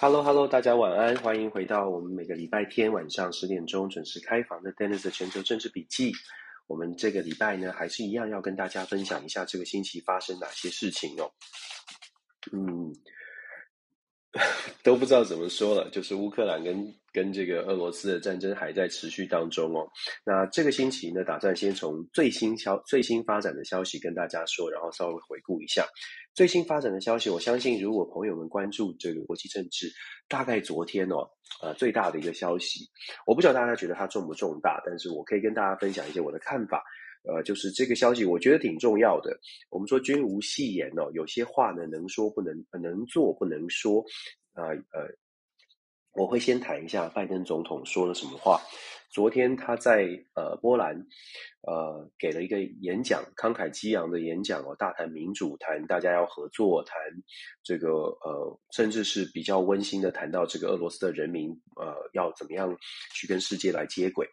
Hello，Hello，大家晚安，欢迎回到我们每个礼拜天晚上十点钟准时开房的 Dennis 的全球政治笔记。我们这个礼拜呢，还是一样要跟大家分享一下这个星期发生哪些事情哦。嗯，都不知道怎么说了，就是乌克兰跟跟这个俄罗斯的战争还在持续当中哦。那这个星期呢，打算先从最新消最新发展的消息跟大家说，然后稍微回顾一下。最新发展的消息，我相信如果朋友们关注这个国际政治，大概昨天哦，呃，最大的一个消息，我不知道大家觉得它重不重大，但是我可以跟大家分享一些我的看法，呃，就是这个消息我觉得挺重要的。我们说君无戏言哦，有些话呢能说不能，能做不能说，啊呃，呃，我会先谈一下拜登总统说了什么话。昨天他在呃波兰，呃给了一个演讲，慷慨激昂的演讲哦，大谈民主，谈大家要合作，谈这个呃，甚至是比较温馨的谈到这个俄罗斯的人民呃要怎么样去跟世界来接轨。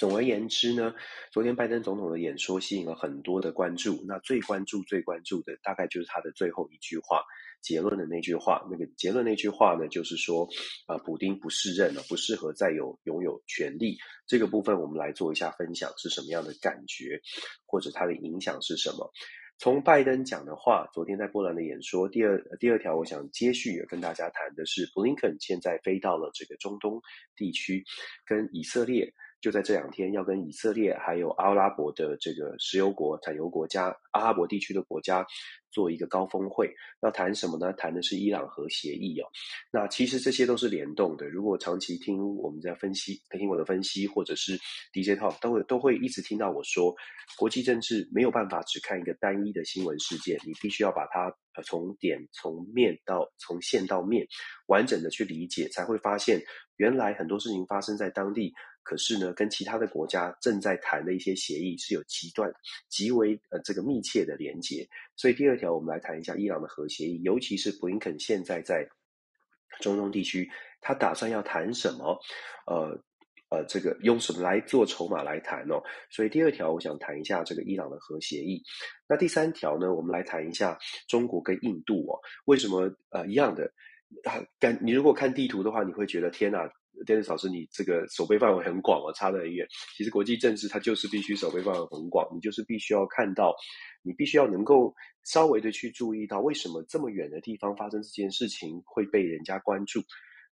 总而言之呢，昨天拜登总统的演说吸引了很多的关注，那最关注、最关注的大概就是他的最后一句话。结论的那句话，那个结论那句话呢，就是说，啊、普丁不适任了，不适合再有拥有权力。这个部分我们来做一下分享，是什么样的感觉，或者它的影响是什么？从拜登讲的话，昨天在波兰的演说，第二第二条，我想接续也跟大家谈的是，布林肯现在飞到了这个中东地区，跟以色列。就在这两天，要跟以色列还有阿拉伯的这个石油国、产油国家、阿拉伯地区的国家做一个高峰会。要谈什么呢？谈的是伊朗核协议哦。那其实这些都是联动的。如果长期听我们在分析、听我的分析，或者是 DJ Talk，都会都会一直听到我说，国际政治没有办法只看一个单一的新闻事件，你必须要把它呃从点从面到从线到面完整的去理解，才会发现原来很多事情发生在当地。可是呢，跟其他的国家正在谈的一些协议是有极端、极为呃这个密切的连接。所以第二条，我们来谈一下伊朗的核协议，尤其是布林肯现在在中东地区，他打算要谈什么？呃呃，这个用什么来做筹码来谈哦？所以第二条，我想谈一下这个伊朗的核协议。那第三条呢，我们来谈一下中国跟印度哦，为什么呃一样的？啊，感你如果看地图的话，你会觉得天哪！电视老师，你这个守备范围很广啊，差得很远。其实国际政治它就是必须守备范围很广，你就是必须要看到，你必须要能够稍微的去注意到，为什么这么远的地方发生这件事情会被人家关注。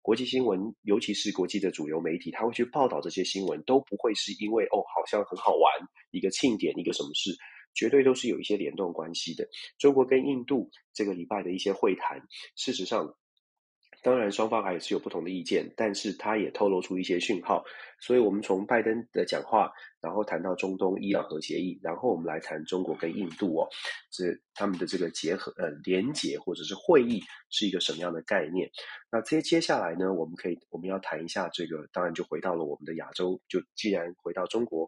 国际新闻，尤其是国际的主流媒体，他会去报道这些新闻，都不会是因为哦，好像很好玩，一个庆典，一个什么事，绝对都是有一些联动关系的。中国跟印度这个礼拜的一些会谈，事实上。当然，双方还是有不同的意见，但是他也透露出一些讯号。所以，我们从拜登的讲话，然后谈到中东伊朗核协议，然后我们来谈中国跟印度哦，这他们的这个结合呃连结或者是会议是一个什么样的概念？那接接下来呢，我们可以我们要谈一下这个，当然就回到了我们的亚洲，就既然回到中国。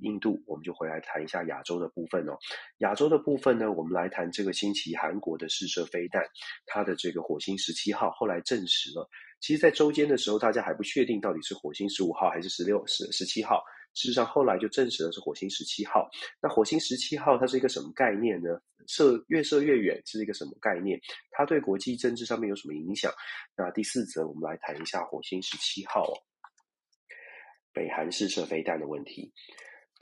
印度，我们就回来谈一下亚洲的部分哦。亚洲的部分呢，我们来谈这个星期韩国的试射飞弹，它的这个火星十七号后来证实了。其实，在周间的时候，大家还不确定到底是火星十五号还是十六、十十七号。事实上，后来就证实了是火星十七号。那火星十七号它是一个什么概念呢？射越射越远是一个什么概念？它对国际政治上面有什么影响？那第四则，我们来谈一下火星十七号哦，北韩试射飞弹的问题。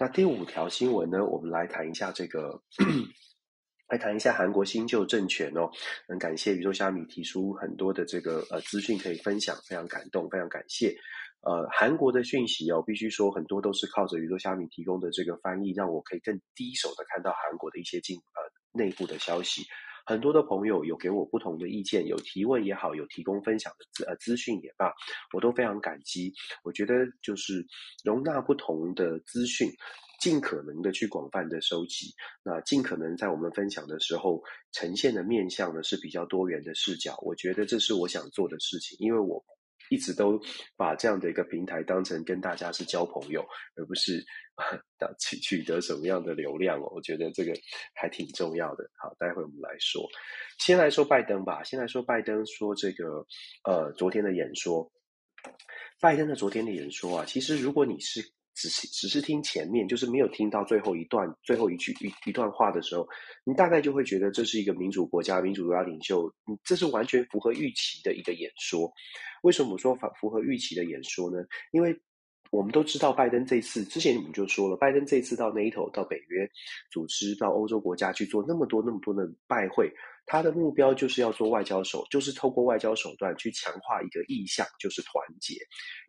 那第五条新闻呢，我们来谈一下这个，来谈一下韩国新旧政权哦。很感谢宇宙虾米提出很多的这个呃资讯可以分享，非常感动，非常感谢。呃，韩国的讯息哦，必须说很多都是靠着宇宙虾米提供的这个翻译，让我可以更第一手的看到韩国的一些进呃内部的消息。很多的朋友有给我不同的意见，有提问也好，有提供分享的资呃资讯也罢，我都非常感激。我觉得就是容纳不同的资讯，尽可能的去广泛的收集，那尽可能在我们分享的时候呈现的面向呢是比较多元的视角。我觉得这是我想做的事情，因为我。一直都把这样的一个平台当成跟大家是交朋友，而不是取取得什么样的流量哦。我觉得这个还挺重要的。好，待会我们来说，先来说拜登吧。先来说拜登说这个呃昨天的演说，拜登的昨天的演说啊，其实如果你是只是只是听前面，就是没有听到最后一段最后一句一一段话的时候，你大概就会觉得这是一个民主国家、民主国家领袖，这是完全符合预期的一个演说。为什么我说符符合预期的演说呢？因为我们都知道，拜登这次之前我们就说了，拜登这次到 NATO、到北约组织、到欧洲国家去做那么多那么多的拜会。他的目标就是要做外交手，就是透过外交手段去强化一个意向，就是团结。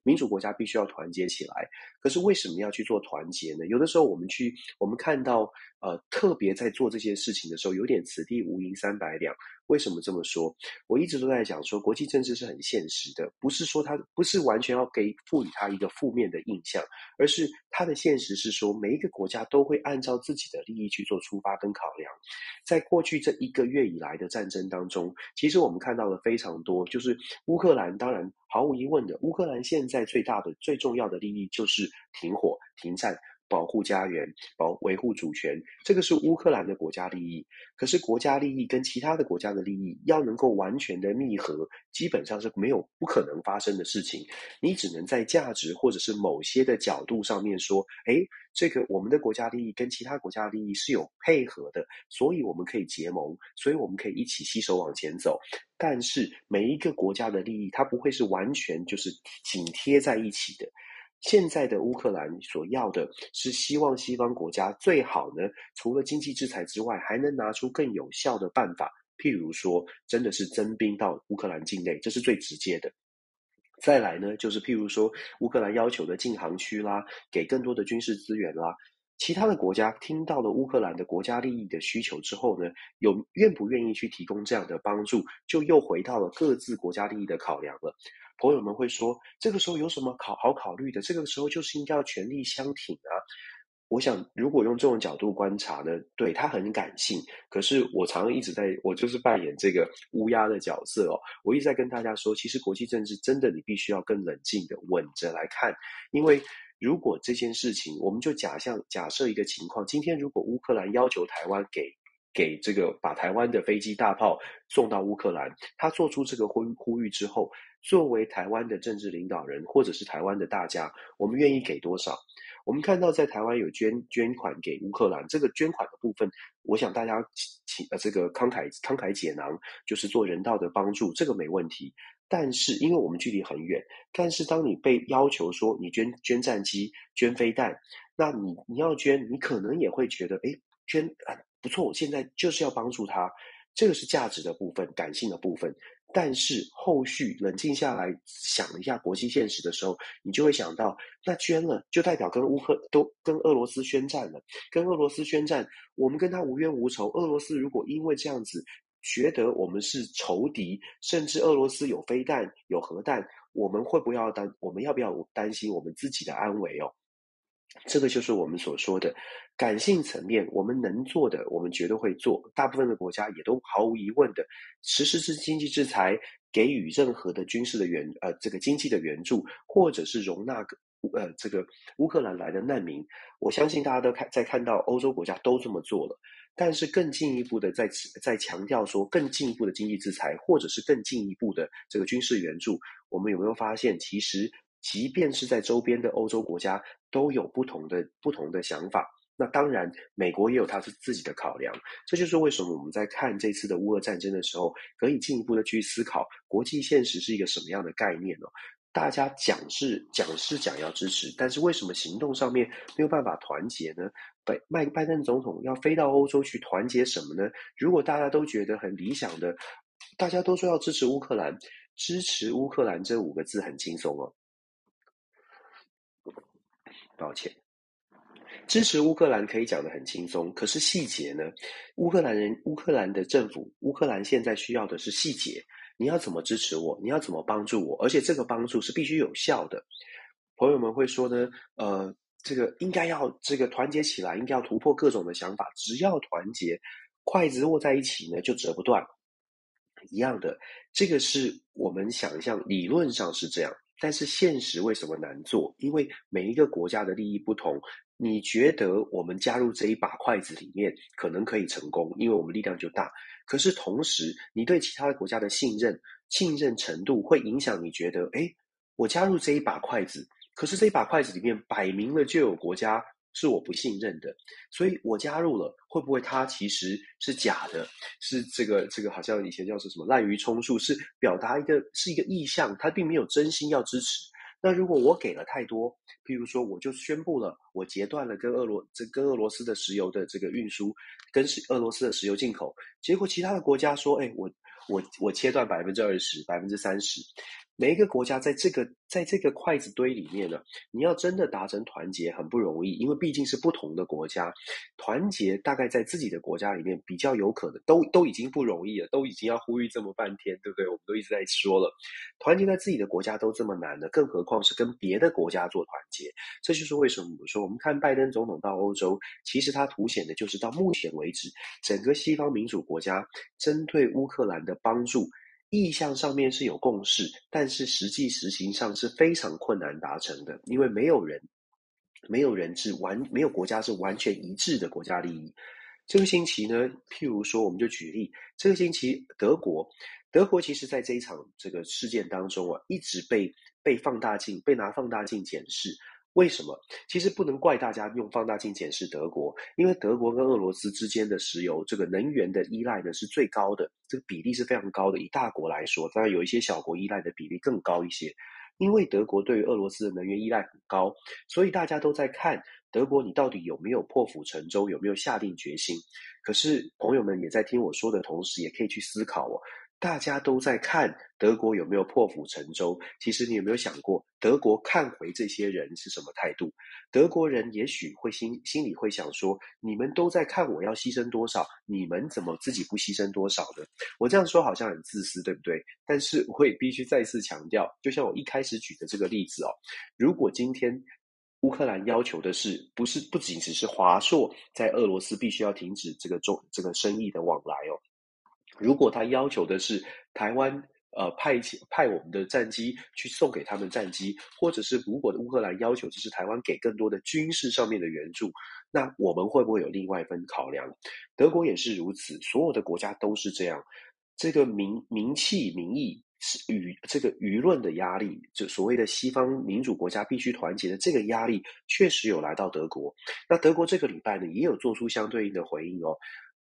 民主国家必须要团结起来。可是为什么要去做团结呢？有的时候我们去，我们看到，呃，特别在做这些事情的时候，有点此地无银三百两。为什么这么说？我一直都在讲说，国际政治是很现实的，不是说它不是完全要给赋予它一个负面的印象，而是它的现实是说，每一个国家都会按照自己的利益去做出发跟考量。在过去这一个月以来。的战争当中，其实我们看到了非常多，就是乌克兰，当然毫无疑问的，乌克兰现在最大的、最重要的利益就是停火、停战。保护家园，保维护主权，这个是乌克兰的国家利益。可是国家利益跟其他的国家的利益要能够完全的密合，基本上是没有不可能发生的事情。你只能在价值或者是某些的角度上面说，诶，这个我们的国家利益跟其他国家利益是有配合的，所以我们可以结盟，所以我们可以一起携手往前走。但是每一个国家的利益，它不会是完全就是紧贴在一起的。现在的乌克兰所要的是希望西方国家最好呢，除了经济制裁之外，还能拿出更有效的办法，譬如说，真的是征兵到乌克兰境内，这是最直接的。再来呢，就是譬如说，乌克兰要求的禁航区啦，给更多的军事资源啦，其他的国家听到了乌克兰的国家利益的需求之后呢，有愿不愿意去提供这样的帮助，就又回到了各自国家利益的考量了。朋友们会说，这个时候有什么考好考虑的？这个时候就是应该要全力相挺啊！我想，如果用这种角度观察呢，对，他很感性。可是我常常一直在，我就是扮演这个乌鸦的角色哦。我一直在跟大家说，其实国际政治真的你必须要更冷静的稳着来看，因为如果这件事情，我们就假象假设一个情况，今天如果乌克兰要求台湾给。给这个把台湾的飞机大炮送到乌克兰，他做出这个呼呼吁之后，作为台湾的政治领导人或者是台湾的大家，我们愿意给多少？我们看到在台湾有捐捐款给乌克兰，这个捐款的部分，我想大家请呃这个慷慨慷慨解囊，就是做人道的帮助，这个没问题。但是因为我们距离很远，但是当你被要求说你捐捐战机、捐飞弹，那你你要捐，你可能也会觉得，诶，捐啊。不错，我现在就是要帮助他，这个是价值的部分，感性的部分。但是后续冷静下来想一下国际现实的时候，你就会想到，那捐了就代表跟乌克都跟俄罗斯宣战了，跟俄罗斯宣战，我们跟他无冤无仇。俄罗斯如果因为这样子觉得我们是仇敌，甚至俄罗斯有飞弹、有核弹，我们会不要担？我们要不要担心我们自己的安危哦？这个就是我们所说的感性层面，我们能做的，我们绝对会做。大部分的国家也都毫无疑问的实施是经济制裁，给予任何的军事的援呃这个经济的援助，或者是容纳呃这个乌克兰来的难民。我相信大家都看在看到欧洲国家都这么做了，但是更进一步的在在强调说更进一步的经济制裁，或者是更进一步的这个军事援助，我们有没有发现其实？即便是在周边的欧洲国家，都有不同的不同的想法。那当然，美国也有他自己的考量。这就是为什么我们在看这次的乌俄战争的时候，可以进一步的去思考国际现实是一个什么样的概念呢？大家讲是讲是讲要支持，但是为什么行动上面没有办法团结呢？拜拜拜登总统要飞到欧洲去团结什么呢？如果大家都觉得很理想的，大家都说要支持乌克兰，支持乌克兰这五个字很轻松哦。抱歉，支持乌克兰可以讲得很轻松，可是细节呢？乌克兰人、乌克兰的政府、乌克兰现在需要的是细节。你要怎么支持我？你要怎么帮助我？而且这个帮助是必须有效的。朋友们会说呢，呃，这个应该要这个团结起来，应该要突破各种的想法。只要团结，筷子握在一起呢，就折不断。一样的，这个是我们想象，理论上是这样。但是现实为什么难做？因为每一个国家的利益不同。你觉得我们加入这一把筷子里面可能可以成功，因为我们力量就大。可是同时，你对其他的国家的信任、信任程度会影响你觉得，诶，我加入这一把筷子，可是这一把筷子里面摆明了就有国家是我不信任的，所以我加入了，会不会它其实是假的？是这个这个好像以前叫做什么滥竽充数，是表达一个是一个意向，它并没有真心要支持。那如果我给了太多，譬如说我就宣布了，我截断了跟俄罗这跟俄罗斯的石油的这个运输，跟俄罗斯的石油进口，结果其他的国家说，哎，我我我切断百分之二十、百分之三十。每一个国家在这个在这个筷子堆里面呢，你要真的达成团结很不容易，因为毕竟是不同的国家，团结大概在自己的国家里面比较有可能，都都已经不容易了，都已经要呼吁这么半天，对不对？我们都一直在说了，团结在自己的国家都这么难了，更何况是跟别的国家做团结。这就是为什么我说，我们看拜登总统到欧洲，其实他凸显的就是到目前为止，整个西方民主国家针对乌克兰的帮助。意向上面是有共识，但是实际实行上是非常困难达成的，因为没有人，没有人是完，没有国家是完全一致的国家利益。这个星期呢，譬如说，我们就举例，这个星期德国，德国其实在这一场这个事件当中啊，一直被被放大镜，被拿放大镜检视。为什么？其实不能怪大家用放大镜检视德国，因为德国跟俄罗斯之间的石油这个能源的依赖呢是最高的，这个比例是非常高的。以大国来说，当然有一些小国依赖的比例更高一些。因为德国对于俄罗斯的能源依赖很高，所以大家都在看德国，你到底有没有破釜沉舟，有没有下定决心？可是朋友们也在听我说的同时，也可以去思考哦。大家都在看德国有没有破釜沉舟。其实你有没有想过，德国看回这些人是什么态度？德国人也许会心心里会想说：你们都在看我要牺牲多少，你们怎么自己不牺牲多少呢？我这样说好像很自私，对不对？但是我也必须再次强调，就像我一开始举的这个例子哦，如果今天乌克兰要求的是不是不仅只是华硕在俄罗斯必须要停止这个中这个生意的往来哦。如果他要求的是台湾，呃，派派我们的战机去送给他们战机，或者是如果乌克兰要求就是台湾给更多的军事上面的援助，那我们会不会有另外一份考量？德国也是如此，所有的国家都是这样。这个民民气民意是与这个舆论的压力，就所谓的西方民主国家必须团结的这个压力，确实有来到德国。那德国这个礼拜呢，也有做出相对应的回应哦。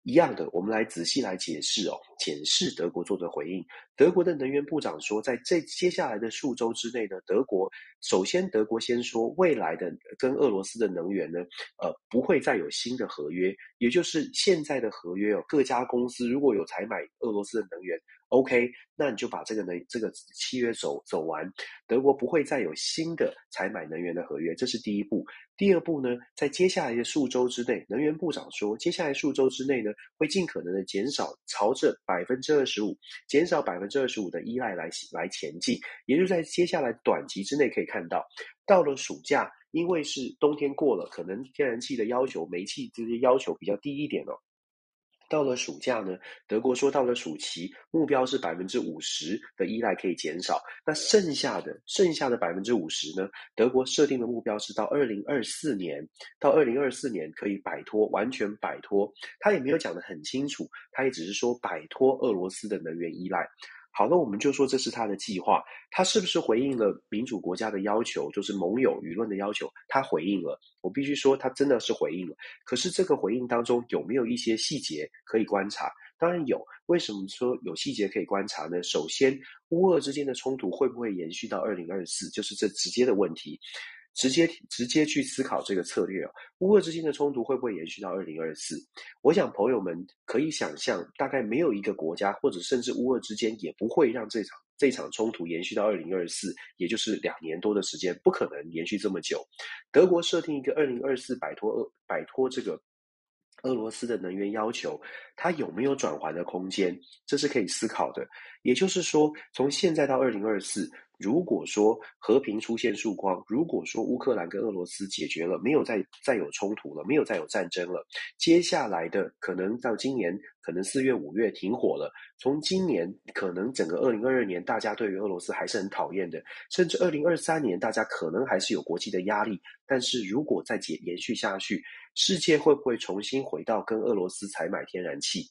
一样的，我们来仔细来解释哦，检视德国做的回应。德国的能源部长说，在这接下来的数周之内呢，德国首先德国先说，未来的跟俄罗斯的能源呢，呃，不会再有新的合约，也就是现在的合约哦，各家公司如果有采买俄罗斯的能源。OK，那你就把这个呢，这个契约走走完，德国不会再有新的采买能源的合约，这是第一步。第二步呢，在接下来的数周之内，能源部长说，接下来数周之内呢，会尽可能的减少朝着百分之二十五，减少百分之二十五的依赖来来前进，也就是在接下来短期之内可以看到，到了暑假，因为是冬天过了，可能天然气的要求、煤气这些要求比较低一点哦。到了暑假呢，德国说到了暑期，目标是百分之五十的依赖可以减少。那剩下的剩下的百分之五十呢？德国设定的目标是到二零二四年，到二零二四年可以摆脱，完全摆脱。他也没有讲得很清楚，他也只是说摆脱俄罗斯的能源依赖。好了，我们就说这是他的计划，他是不是回应了民主国家的要求，就是盟友舆论的要求？他回应了，我必须说他真的是回应了。可是这个回应当中有没有一些细节可以观察？当然有。为什么说有细节可以观察呢？首先，乌俄之间的冲突会不会延续到二零二四？就是这直接的问题。直接直接去思考这个策略哦，乌俄之间的冲突会不会延续到二零二四？我想朋友们可以想象，大概没有一个国家，或者甚至乌俄之间也不会让这场这场冲突延续到二零二四，也就是两年多的时间，不可能延续这么久。德国设定一个二零二四摆脱俄摆脱这个俄罗斯的能源要求，它有没有转圜的空间？这是可以思考的。也就是说，从现在到二零二四。如果说和平出现曙光，如果说乌克兰跟俄罗斯解决了，没有再再有冲突了，没有再有战争了，接下来的可能到今年，可能四月五月停火了。从今年可能整个二零二二年，大家对于俄罗斯还是很讨厌的，甚至二零二三年大家可能还是有国际的压力。但是如果再解延续下去，世界会不会重新回到跟俄罗斯采买天然气，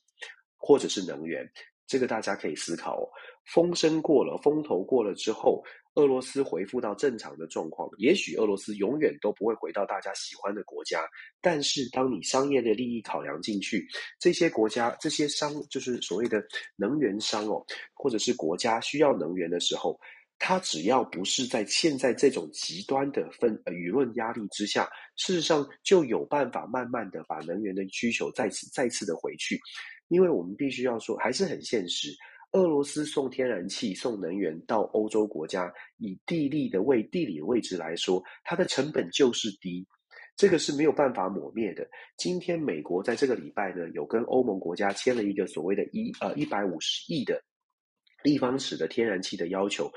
或者是能源？这个大家可以思考哦。风声过了，风头过了之后，俄罗斯恢复到正常的状况，也许俄罗斯永远都不会回到大家喜欢的国家。但是，当你商业的利益考量进去，这些国家、这些商，就是所谓的能源商哦，或者是国家需要能源的时候，它只要不是在现在这种极端的分呃舆论压力之下，事实上就有办法慢慢的把能源的需求再次再次的回去。因为我们必须要说，还是很现实。俄罗斯送天然气、送能源到欧洲国家，以地利的位地理位置来说，它的成本就是低，这个是没有办法抹灭的。今天美国在这个礼拜呢，有跟欧盟国家签了一个所谓的一呃一百五十亿的立方尺的天然气的要求。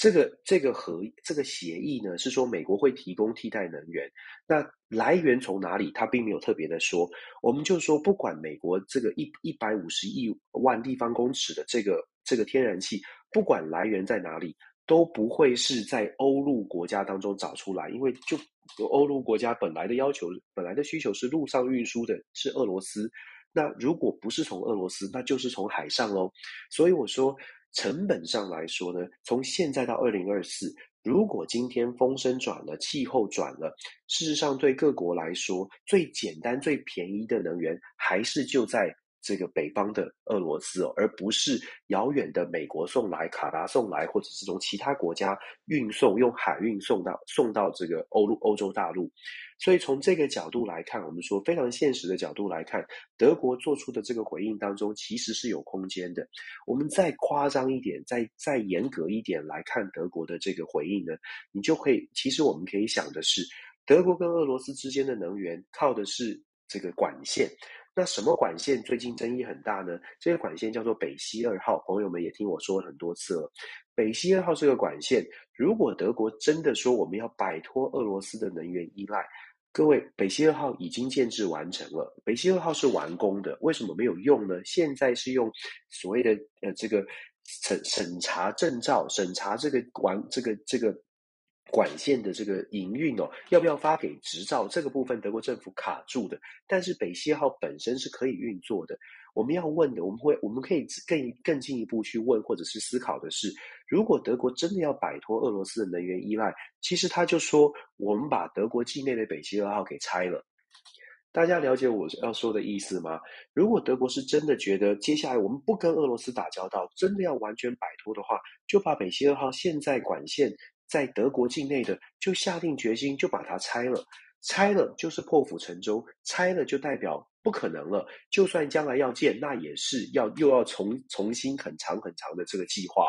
这个这个和这个协议呢，是说美国会提供替代能源，那来源从哪里？他并没有特别的说。我们就说，不管美国这个一一百五十亿万立方公尺的这个这个天然气，不管来源在哪里，都不会是在欧陆国家当中找出来，因为就欧陆国家本来的要求、本来的需求是陆上运输的，是俄罗斯。那如果不是从俄罗斯，那就是从海上喽。所以我说。成本上来说呢，从现在到二零二四，如果今天风声转了，气候转了，事实上对各国来说，最简单、最便宜的能源还是就在。这个北方的俄罗斯，而不是遥远的美国送来、卡达送来，或者是从其他国家运送，用海运送到送到这个欧陆欧洲大陆。所以从这个角度来看，我们说非常现实的角度来看，德国做出的这个回应当中，其实是有空间的。我们再夸张一点，再再严格一点来看德国的这个回应呢，你就可以，其实我们可以想的是，德国跟俄罗斯之间的能源靠的是这个管线。那什么管线最近争议很大呢？这个管线叫做北溪二号，朋友们也听我说很多次了。北溪二号这个管线，如果德国真的说我们要摆脱俄罗斯的能源依赖，各位，北溪二号已经建制完成了，北溪二号是完工的，为什么没有用呢？现在是用所谓的呃这个审审查证照，审查这个完这个这个。管线的这个营运哦，要不要发给执照？这个部分德国政府卡住的。但是北溪号本身是可以运作的。我们要问的，我们会我们可以更更进一步去问或者是思考的是，如果德国真的要摆脱俄罗斯的能源依赖，其实他就说我们把德国境内的北溪二号给拆了。大家了解我要说的意思吗？如果德国是真的觉得接下来我们不跟俄罗斯打交道，真的要完全摆脱的话，就把北溪二号现在管线。在德国境内的，就下定决心就把它拆了，拆了就是破釜沉舟，拆了就代表不可能了。就算将来要建，那也是要又要重重新很长很长的这个计划。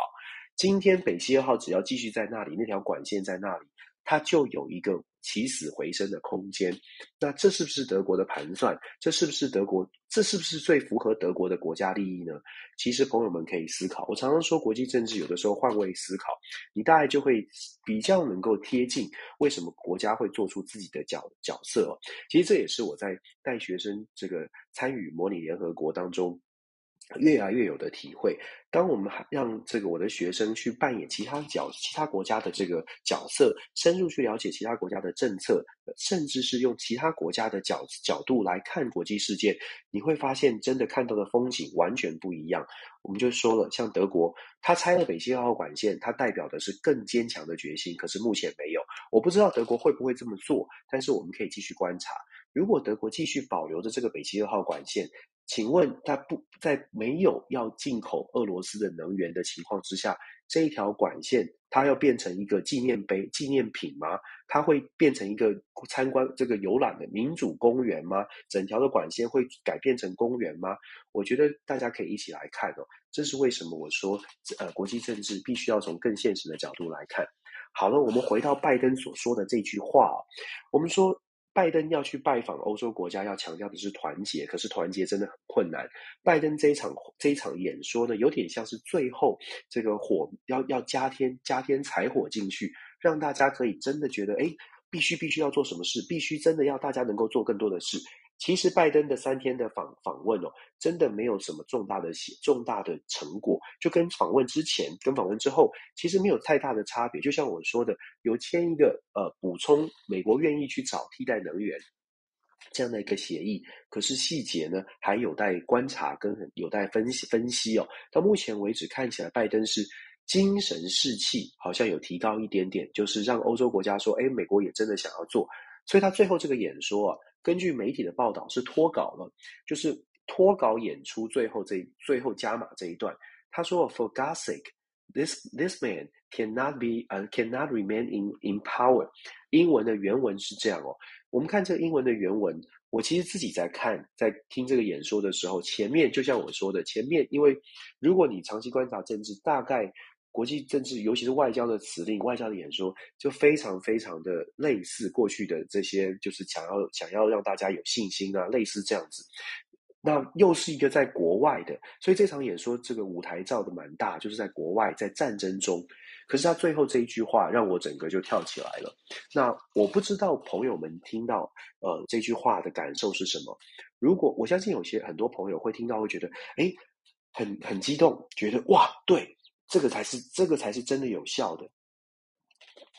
今天北溪二号只要继续在那里，那条管线在那里。它就有一个起死回生的空间，那这是不是德国的盘算？这是不是德国？这是不是最符合德国的国家利益呢？其实朋友们可以思考。我常常说，国际政治有的时候换位思考，你大概就会比较能够贴近为什么国家会做出自己的角角色。其实这也是我在带学生这个参与模拟联合国当中。越来越有的体会。当我们让这个我的学生去扮演其他角、其他国家的这个角色，深入去了解其他国家的政策，甚至是用其他国家的角角度来看国际事件，你会发现真的看到的风景完全不一样。我们就说了，像德国，他拆了北溪二号管线，它代表的是更坚强的决心。可是目前没有，我不知道德国会不会这么做，但是我们可以继续观察。如果德国继续保留着这个北溪二号管线，请问，它不在没有要进口俄罗斯的能源的情况之下，这一条管线它要变成一个纪念碑、纪念品吗？它会变成一个参观这个游览的民主公园吗？整条的管线会改变成公园吗？我觉得大家可以一起来看哦。这是为什么我说，呃，国际政治必须要从更现实的角度来看。好了，我们回到拜登所说的这句话，我们说。拜登要去拜访欧洲国家，要强调的是团结，可是团结真的很困难。拜登这一场这一场演说呢，有点像是最后这个火要要加添加添柴火进去，让大家可以真的觉得，哎，必须必须要做什么事，必须真的要大家能够做更多的事。其实拜登的三天的访访问哦，真的没有什么重大的重大的成果，就跟访问之前跟访问之后，其实没有太大的差别。就像我说的，有签一个呃补充，美国愿意去找替代能源这样的一个协议，可是细节呢还有待观察跟有待分析分析哦。到目前为止看起来，拜登是精神士气好像有提高一点点，就是让欧洲国家说，哎，美国也真的想要做。所以他最后这个演说啊，根据媒体的报道是脱稿了，就是脱稿演出最后这最后加码这一段。他说：“For God's sake, this this man cannot be and、uh, cannot remain in in power。”英文的原文是这样哦。我们看这个英文的原文，我其实自己在看，在听这个演说的时候，前面就像我说的，前面因为如果你长期观察政治，大概。国际政治，尤其是外交的辞令、外交的演说，就非常非常的类似过去的这些，就是想要想要让大家有信心啊，类似这样子。那又是一个在国外的，所以这场演说这个舞台造的蛮大，就是在国外，在战争中。可是他最后这一句话让我整个就跳起来了。那我不知道朋友们听到呃这句话的感受是什么？如果我相信有些很多朋友会听到会觉得，诶，很很激动，觉得哇，对。这个才是，这个才是真的有效的，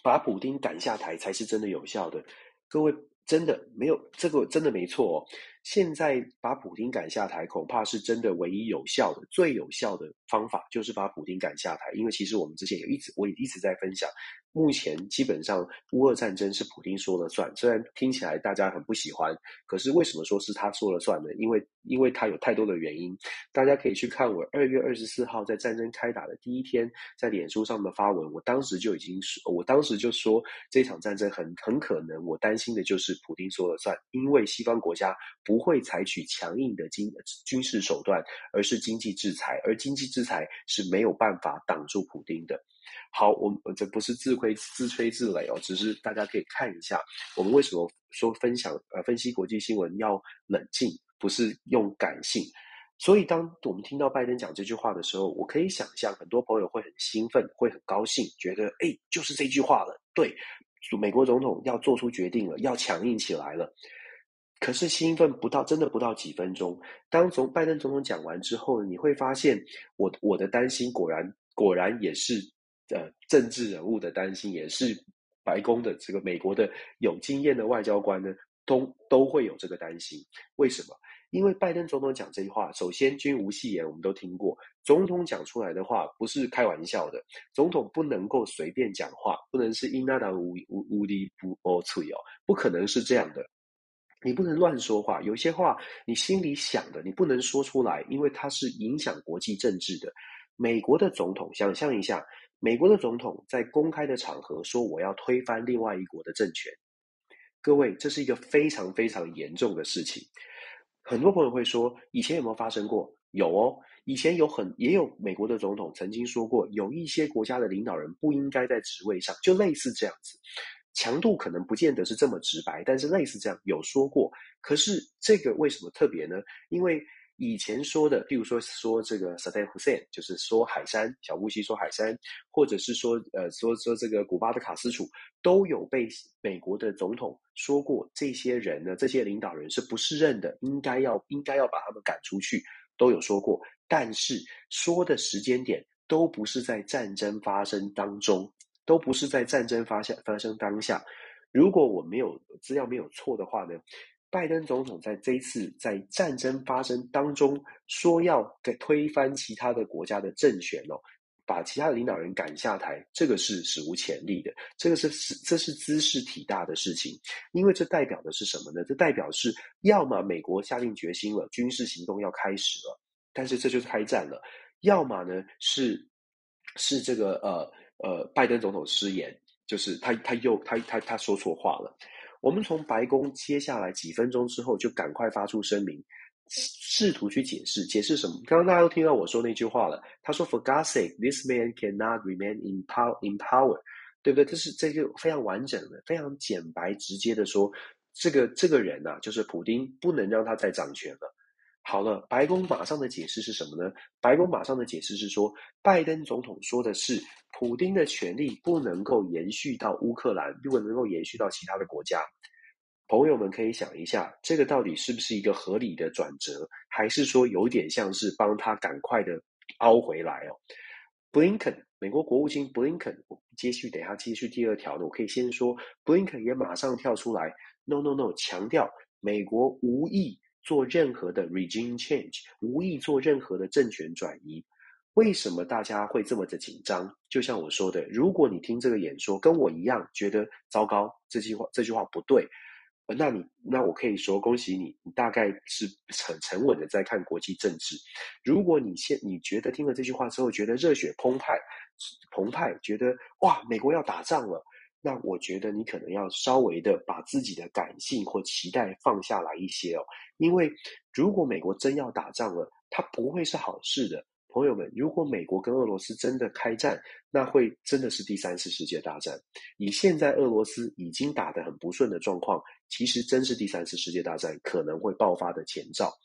把普丁赶下台才是真的有效的。各位真的没有这个，真的没错哦。现在把普丁赶下台，恐怕是真的唯一有效的、最有效的方法，就是把普丁赶下台。因为其实我们之前有一直，我也一直在分享。目前基本上，乌俄战争是普京说了算。虽然听起来大家很不喜欢，可是为什么说是他说了算呢？因为，因为他有太多的原因。大家可以去看我二月二十四号在战争开打的第一天，在脸书上的发文。我当时就已经说，我当时就说，这场战争很很可能，我担心的就是普丁说了算，因为西方国家不会采取强硬的经军事手段，而是经济制裁，而经济制裁是没有办法挡住普丁的。好，我这不是自亏自吹自擂哦，只是大家可以看一下，我们为什么说分享呃分析国际新闻要冷静，不是用感性。所以当我们听到拜登讲这句话的时候，我可以想象很多朋友会很兴奋，会很高兴，觉得诶，就是这句话了，对，美国总统要做出决定了，要强硬起来了。可是兴奋不到，真的不到几分钟，当从拜登总统讲完之后，你会发现我我的担心果然果然也是。呃，政治人物的担心也是白宫的这个美国的有经验的外交官呢，都都会有这个担心。为什么？因为拜登总统讲这句话，首先君无戏言，我们都听过，总统讲出来的话不是开玩笑的，总统不能够随便讲话，不能是因那当无无无理不哦吹哦，不可能是这样的，你不能乱说话，有些话你心里想的，你不能说出来，因为它是影响国际政治的。美国的总统，想象一下。美国的总统在公开的场合说：“我要推翻另外一国的政权。”各位，这是一个非常非常严重的事情。很多朋友会说：“以前有没有发生过？”有哦，以前有很也有美国的总统曾经说过，有一些国家的领导人不应该在职位上，就类似这样子。强度可能不见得是这么直白，但是类似这样有说过。可是这个为什么特别呢？因为以前说的，譬如说说这个萨达姆·侯赛因，就是说海山，小布希说海山，或者是说呃说说这个古巴的卡斯楚，都有被美国的总统说过，这些人呢，这些领导人是不适任的，应该要应该要把他们赶出去，都有说过。但是说的时间点都不是在战争发生当中，都不是在战争发生发生当下。如果我没有资料没有错的话呢？拜登总统在这一次在战争发生当中说要给推翻其他的国家的政权哦，把其他的领导人赶下台，这个是史无前例的，这个是这是兹事体大的事情，因为这代表的是什么呢？这代表是要么美国下定决心了，军事行动要开始了，但是这就是开战了；要么呢是是这个呃呃拜登总统失言，就是他他又他他他说错话了。我们从白宫接下来几分钟之后就赶快发出声明，试图去解释，解释什么？刚刚大家都听到我说那句话了。他说：“For God's sake, this man cannot remain in power. In power，对不对？这是这就非常完整的、非常简白直接的说，这个这个人呐、就是普丁，不能让他再掌权了。”好了，白宫马上的解释是什么呢？白宫马上的解释是说，拜登总统说的是，普丁的权力不能够延续到乌克兰，不能够延续到其他的国家。朋友们可以想一下，这个到底是不是一个合理的转折，还是说有点像是帮他赶快的凹回来哦？布林肯，美国国务卿布林肯，我接续等下接续第二条的，我可以先说，布林肯也马上跳出来，no no no，强调美国无意。做任何的 regime change，无意做任何的政权转移。为什么大家会这么的紧张？就像我说的，如果你听这个演说跟我一样觉得糟糕，这句话这句话不对，那你那我可以说恭喜你，你大概是很沉稳的在看国际政治。如果你现你觉得听了这句话之后觉得热血澎湃澎湃，觉得哇美国要打仗了。那我觉得你可能要稍微的把自己的感性或期待放下来一些哦，因为如果美国真要打仗了，它不会是好事的，朋友们。如果美国跟俄罗斯真的开战，那会真的是第三次世界大战。以现在俄罗斯已经打得很不顺的状况，其实真是第三次世界大战可能会爆发的前兆。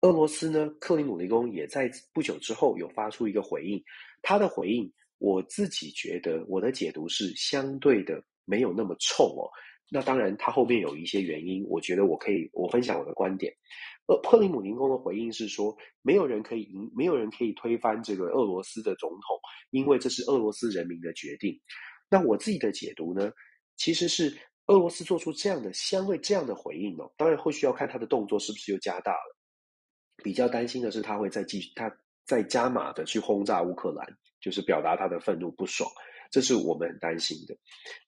俄罗斯呢，克里姆林宫也在不久之后有发出一个回应，他的回应。我自己觉得我的解读是相对的没有那么冲哦。那当然，它后面有一些原因，我觉得我可以我分享我的观点。呃，克里姆林宫的回应是说，没有人可以赢，没有人可以推翻这个俄罗斯的总统，因为这是俄罗斯人民的决定。那我自己的解读呢，其实是俄罗斯做出这样的相对这样的回应哦。当然后续要看他的动作是不是又加大了。比较担心的是，他会再继续他再加码的去轰炸乌克兰。就是表达他的愤怒不爽，这是我们很担心的。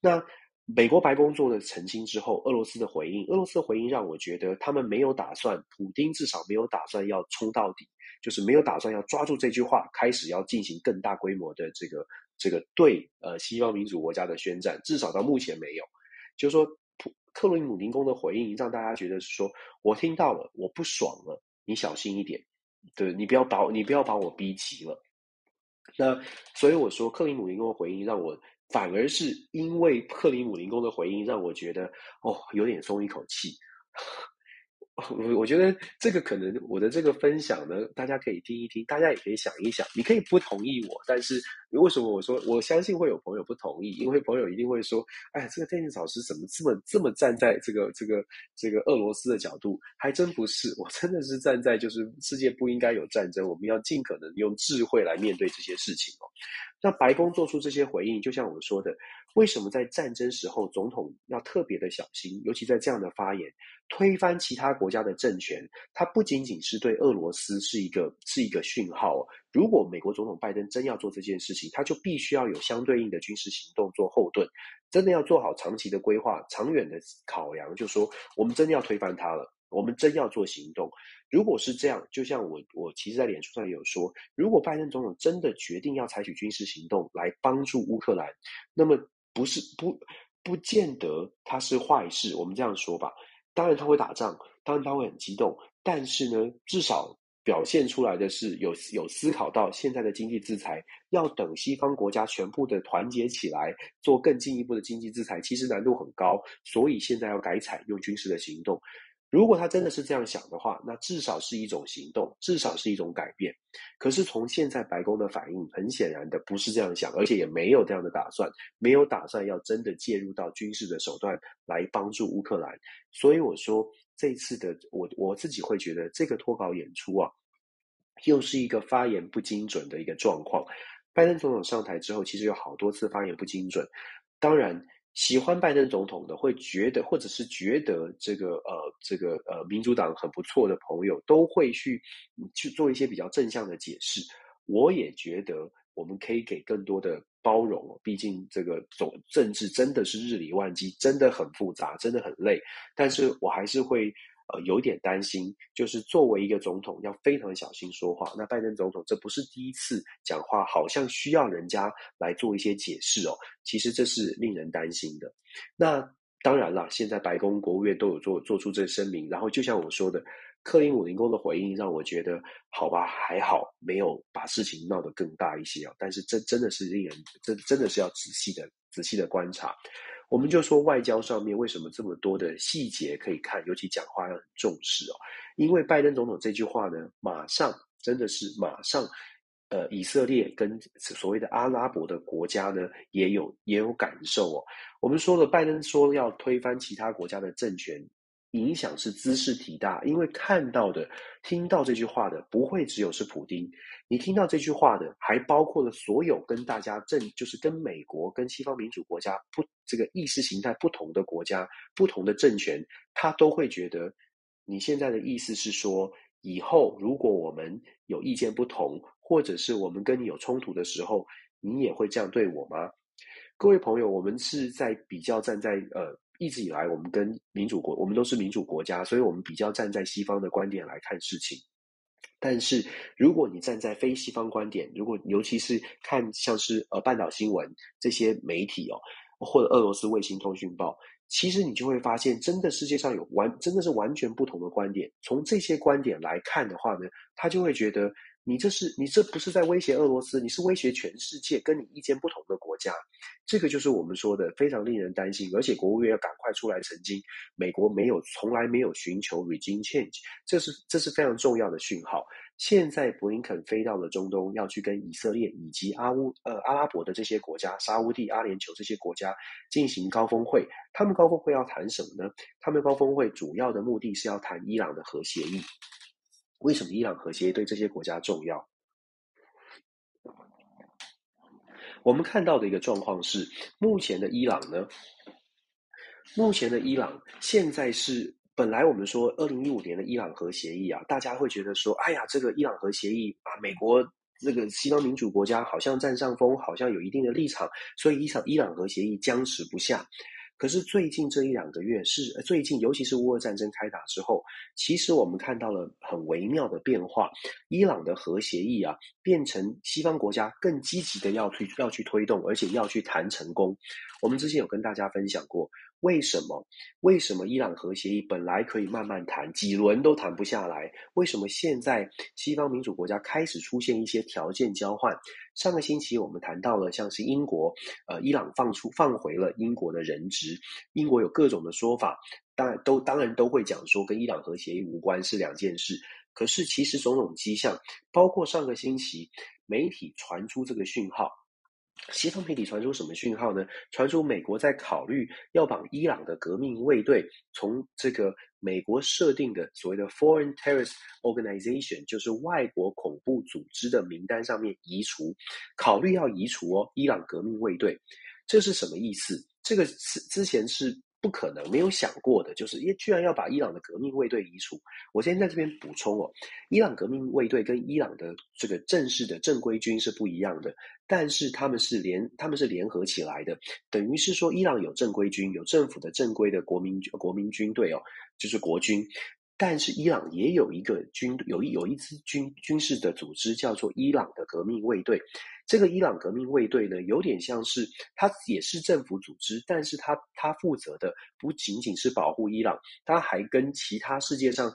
那美国白宫做了澄清之后，俄罗斯的回应，俄罗斯的回应让我觉得他们没有打算，普丁至少没有打算要冲到底，就是没有打算要抓住这句话，开始要进行更大规模的这个这个对呃西方民主国家的宣战，至少到目前没有。就是说，克里姆林宫的回应让大家觉得是说，我听到了，我不爽了，你小心一点，对，你不要把你不要把我逼急了。那所以我说，克里姆林宫的回应让我反而是因为克里姆林宫的回应让我觉得哦，有点松一口气。我我觉得这个可能我的这个分享呢，大家可以听一听，大家也可以想一想。你可以不同意我，但是为什么我说我相信会有朋友不同意？因为朋友一定会说：“哎，这个 Dennis 老师怎么这么这么站在这个这个这个俄罗斯的角度？”还真不是，我真的是站在就是世界不应该有战争，我们要尽可能用智慧来面对这些事情哦。那白宫做出这些回应，就像我说的，为什么在战争时候总统要特别的小心？尤其在这样的发言，推翻其他国家的政权，它不仅仅是对俄罗斯是一个是一个讯号。如果美国总统拜登真要做这件事情，他就必须要有相对应的军事行动做后盾，真的要做好长期的规划、长远的考量，就说我们真的要推翻他了。我们真要做行动，如果是这样，就像我我其实，在脸书上也有说，如果拜登总统真的决定要采取军事行动来帮助乌克兰，那么不是不不见得他是坏事。我们这样说吧，当然他会打仗，当然他会很激动，但是呢，至少表现出来的是有有思考到现在的经济制裁要等西方国家全部的团结起来做更进一步的经济制裁，其实难度很高，所以现在要改采用军事的行动。如果他真的是这样想的话，那至少是一种行动，至少是一种改变。可是从现在白宫的反应，很显然的不是这样想，而且也没有这样的打算，没有打算要真的介入到军事的手段来帮助乌克兰。所以我说，这次的我我自己会觉得这个脱稿演出啊，又是一个发言不精准的一个状况。拜登总统上台之后，其实有好多次发言不精准，当然。喜欢拜登总统的会觉得，或者是觉得这个呃这个呃民主党很不错的朋友，都会去去做一些比较正向的解释。我也觉得我们可以给更多的包容，毕竟这个总政治真的是日理万机，真的很复杂，真的很累。但是我还是会。呃，有点担心，就是作为一个总统，要非常小心说话。那拜登总统这不是第一次讲话，好像需要人家来做一些解释哦。其实这是令人担心的。那当然了，现在白宫、国务院都有做做出这个声明。然后就像我说的，克林姆林宫的回应让我觉得，好吧，还好没有把事情闹得更大一些啊。但是这真的是令人，这真的是要仔细的、仔细的观察。我们就说外交上面为什么这么多的细节可以看，尤其讲话要很重视哦。因为拜登总统这句话呢，马上真的是马上，呃，以色列跟所谓的阿拉伯的国家呢也有也有感受哦。我们说了，拜登说要推翻其他国家的政权。影响是姿势体大，因为看到的、听到这句话的不会只有是普丁，你听到这句话的还包括了所有跟大家政，就是跟美国、跟西方民主国家不这个意识形态不同的国家、不同的政权，他都会觉得你现在的意思是说，以后如果我们有意见不同。或者是我们跟你有冲突的时候，你也会这样对我吗？各位朋友，我们是在比较站在呃，一直以来我们跟民主国，我们都是民主国家，所以我们比较站在西方的观点来看事情。但是如果你站在非西方观点，如果尤其是看像是呃半岛新闻这些媒体哦，或者俄罗斯卫星通讯报，其实你就会发现，真的世界上有完真的是完全不同的观点。从这些观点来看的话呢，他就会觉得。你这是你这不是在威胁俄罗斯，你是威胁全世界跟你意见不同的国家，这个就是我们说的非常令人担心。而且国务院要赶快出来澄清，美国没有从来没有寻求 regime change，这是这是非常重要的讯号。现在布林肯飞到了中东，要去跟以色列以及阿乌呃阿拉伯的这些国家，沙乌地、阿联酋这些国家进行高峰会。他们高峰会要谈什么呢？他们高峰会主要的目的是要谈伊朗的核协议。为什么伊朗核协议对这些国家重要？我们看到的一个状况是，目前的伊朗呢，目前的伊朗现在是本来我们说二零一五年的伊朗核协议啊，大家会觉得说，哎呀，这个伊朗核协议啊，美国这个西方民主国家好像占上风，好像有一定的立场，所以伊朗伊朗核协议僵持不下。可是最近这一两个月是最近，尤其是乌俄战争开打之后，其实我们看到了很微妙的变化。伊朗的核协议啊，变成西方国家更积极的要去要去推动，而且要去谈成功。我们之前有跟大家分享过。为什么？为什么伊朗核协议本来可以慢慢谈，几轮都谈不下来？为什么现在西方民主国家开始出现一些条件交换？上个星期我们谈到了，像是英国，呃，伊朗放出放回了英国的人质，英国有各种的说法，当然都当然都会讲说跟伊朗核协议无关是两件事。可是其实种种迹象，包括上个星期媒体传出这个讯号。西方媒体传出什么讯号呢？传出美国在考虑要把伊朗的革命卫队从这个美国设定的所谓的 Foreign Terrorist Organization，就是外国恐怖组织的名单上面移除，考虑要移除哦，伊朗革命卫队，这是什么意思？这个是之前是。不可能没有想过的，就是耶，居然要把伊朗的革命卫队移除。我先在这边补充哦，伊朗革命卫队跟伊朗的这个正式的正规军是不一样的，但是他们是联他们是联合起来的，等于是说伊朗有正规军，有政府的正规的国民国民军队哦，就是国军。但是伊朗也有一个军，有一有一支军军事的组织叫做伊朗的革命卫队。这个伊朗革命卫队呢，有点像是它也是政府组织，但是它它负责的不仅仅是保护伊朗，它还跟其他世界上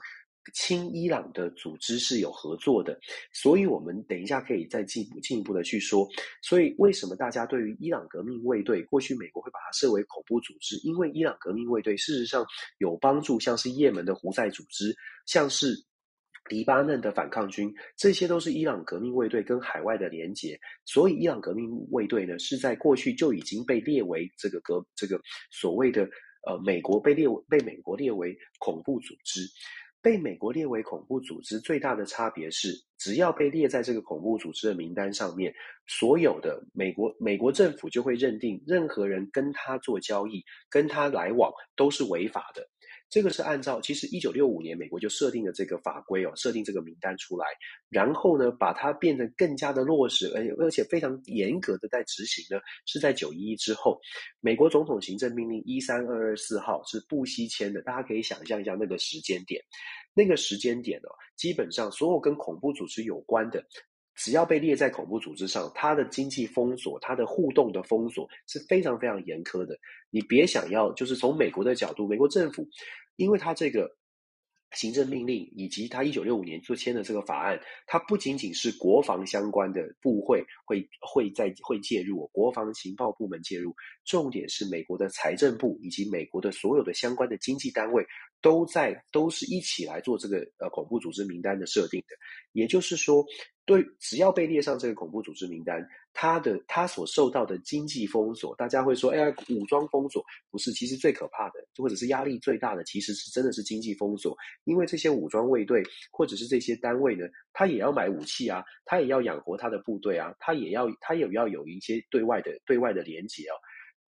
亲伊朗的组织是有合作的，所以我们等一下可以再进一步进一步的去说。所以为什么大家对于伊朗革命卫队，过去美国会把它设为恐怖组织？因为伊朗革命卫队事实上有帮助，像是也门的胡塞组织，像是黎巴嫩的反抗军，这些都是伊朗革命卫队跟海外的连结。所以伊朗革命卫队呢，是在过去就已经被列为这个革这个所谓的呃美国被列为被美国列为恐怖组织。被美国列为恐怖组织最大的差别是，只要被列在这个恐怖组织的名单上面，所有的美国美国政府就会认定任何人跟他做交易、跟他来往都是违法的。这个是按照，其实一九六五年美国就设定了这个法规哦，设定这个名单出来，然后呢，把它变得更加的落实，而且而且非常严格的在执行呢，是在九一一之后，美国总统行政命令一三二二四号是布希签的，大家可以想象一下那个时间点，那个时间点哦，基本上所有跟恐怖组织有关的。只要被列在恐怖组织上，它的经济封锁、它的互动的封锁是非常非常严苛的。你别想要，就是从美国的角度，美国政府，因为它这个行政命令以及他一九六五年做签的这个法案，它不仅仅是国防相关的部会会会在会介入，国防情报部门介入，重点是美国的财政部以及美国的所有的相关的经济单位都在都是一起来做这个呃恐怖组织名单的设定的。也就是说。对，只要被列上这个恐怖组织名单，他的他所受到的经济封锁，大家会说，哎呀，武装封锁不是，其实最可怕的，或者是压力最大的，其实是真的是经济封锁，因为这些武装卫队或者是这些单位呢，他也要买武器啊，他也要养活他的部队啊，他也要他也要有一些对外的对外的连接哦。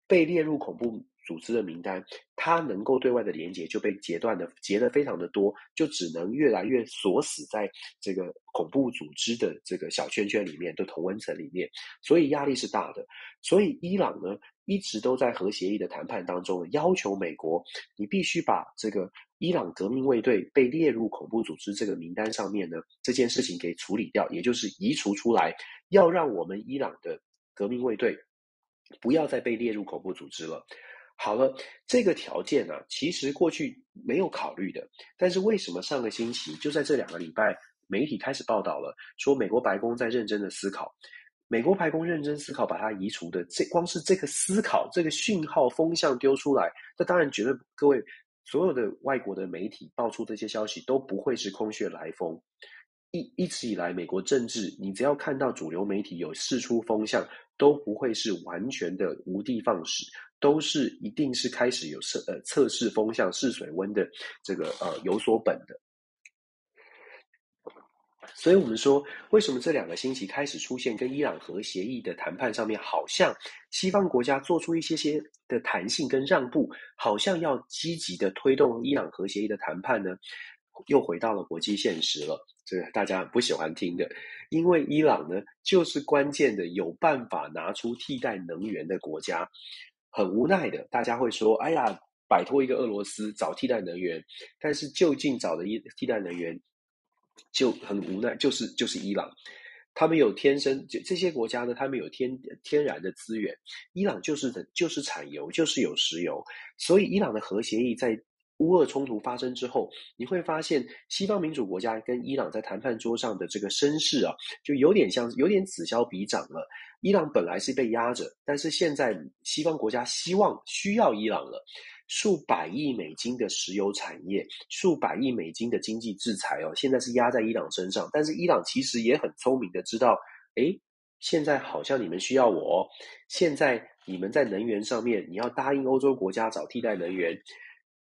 被列入恐怖组织的名单，它能够对外的连接就被截断的截的非常的多，就只能越来越锁死在这个恐怖组织的这个小圈圈里面，的同温层里面，所以压力是大的。所以伊朗呢，一直都在核协议的谈判当中要求美国，你必须把这个伊朗革命卫队被列入恐怖组织这个名单上面呢，这件事情给处理掉，也就是移除出来，要让我们伊朗的革命卫队不要再被列入恐怖组织了。好了，这个条件呢、啊，其实过去没有考虑的。但是为什么上个星期就在这两个礼拜，媒体开始报道了，说美国白宫在认真的思考，美国白宫认真思考把它移除的，这光是这个思考，这个讯号风向丢出来，那当然绝对各位所有的外国的媒体爆出这些消息都不会是空穴来风。一一直以来，美国政治，你只要看到主流媒体有释出风向，都不会是完全的无的放矢，都是一定是开始有测呃测试风向、试水温的这个呃有所本的。所以我们说，为什么这两个星期开始出现跟伊朗核协议的谈判上面，好像西方国家做出一些些的弹性跟让步，好像要积极的推动伊朗核协议的谈判呢？又回到了国际现实了，这个大家不喜欢听的，因为伊朗呢就是关键的有办法拿出替代能源的国家，很无奈的，大家会说，哎呀，摆脱一个俄罗斯找替代能源，但是就近找的一替代能源就很无奈，就是就是伊朗，他们有天生这这些国家呢，他们有天天然的资源，伊朗就是的就是产油，就是有石油，所以伊朗的核协议在。乌俄冲突发生之后，你会发现西方民主国家跟伊朗在谈判桌上的这个声势啊，就有点像，有点此消彼长了。伊朗本来是被压着，但是现在西方国家希望需要伊朗了，数百亿美金的石油产业，数百亿美金的经济制裁哦，现在是压在伊朗身上。但是伊朗其实也很聪明的知道，诶，现在好像你们需要我，现在你们在能源上面，你要答应欧洲国家找替代能源。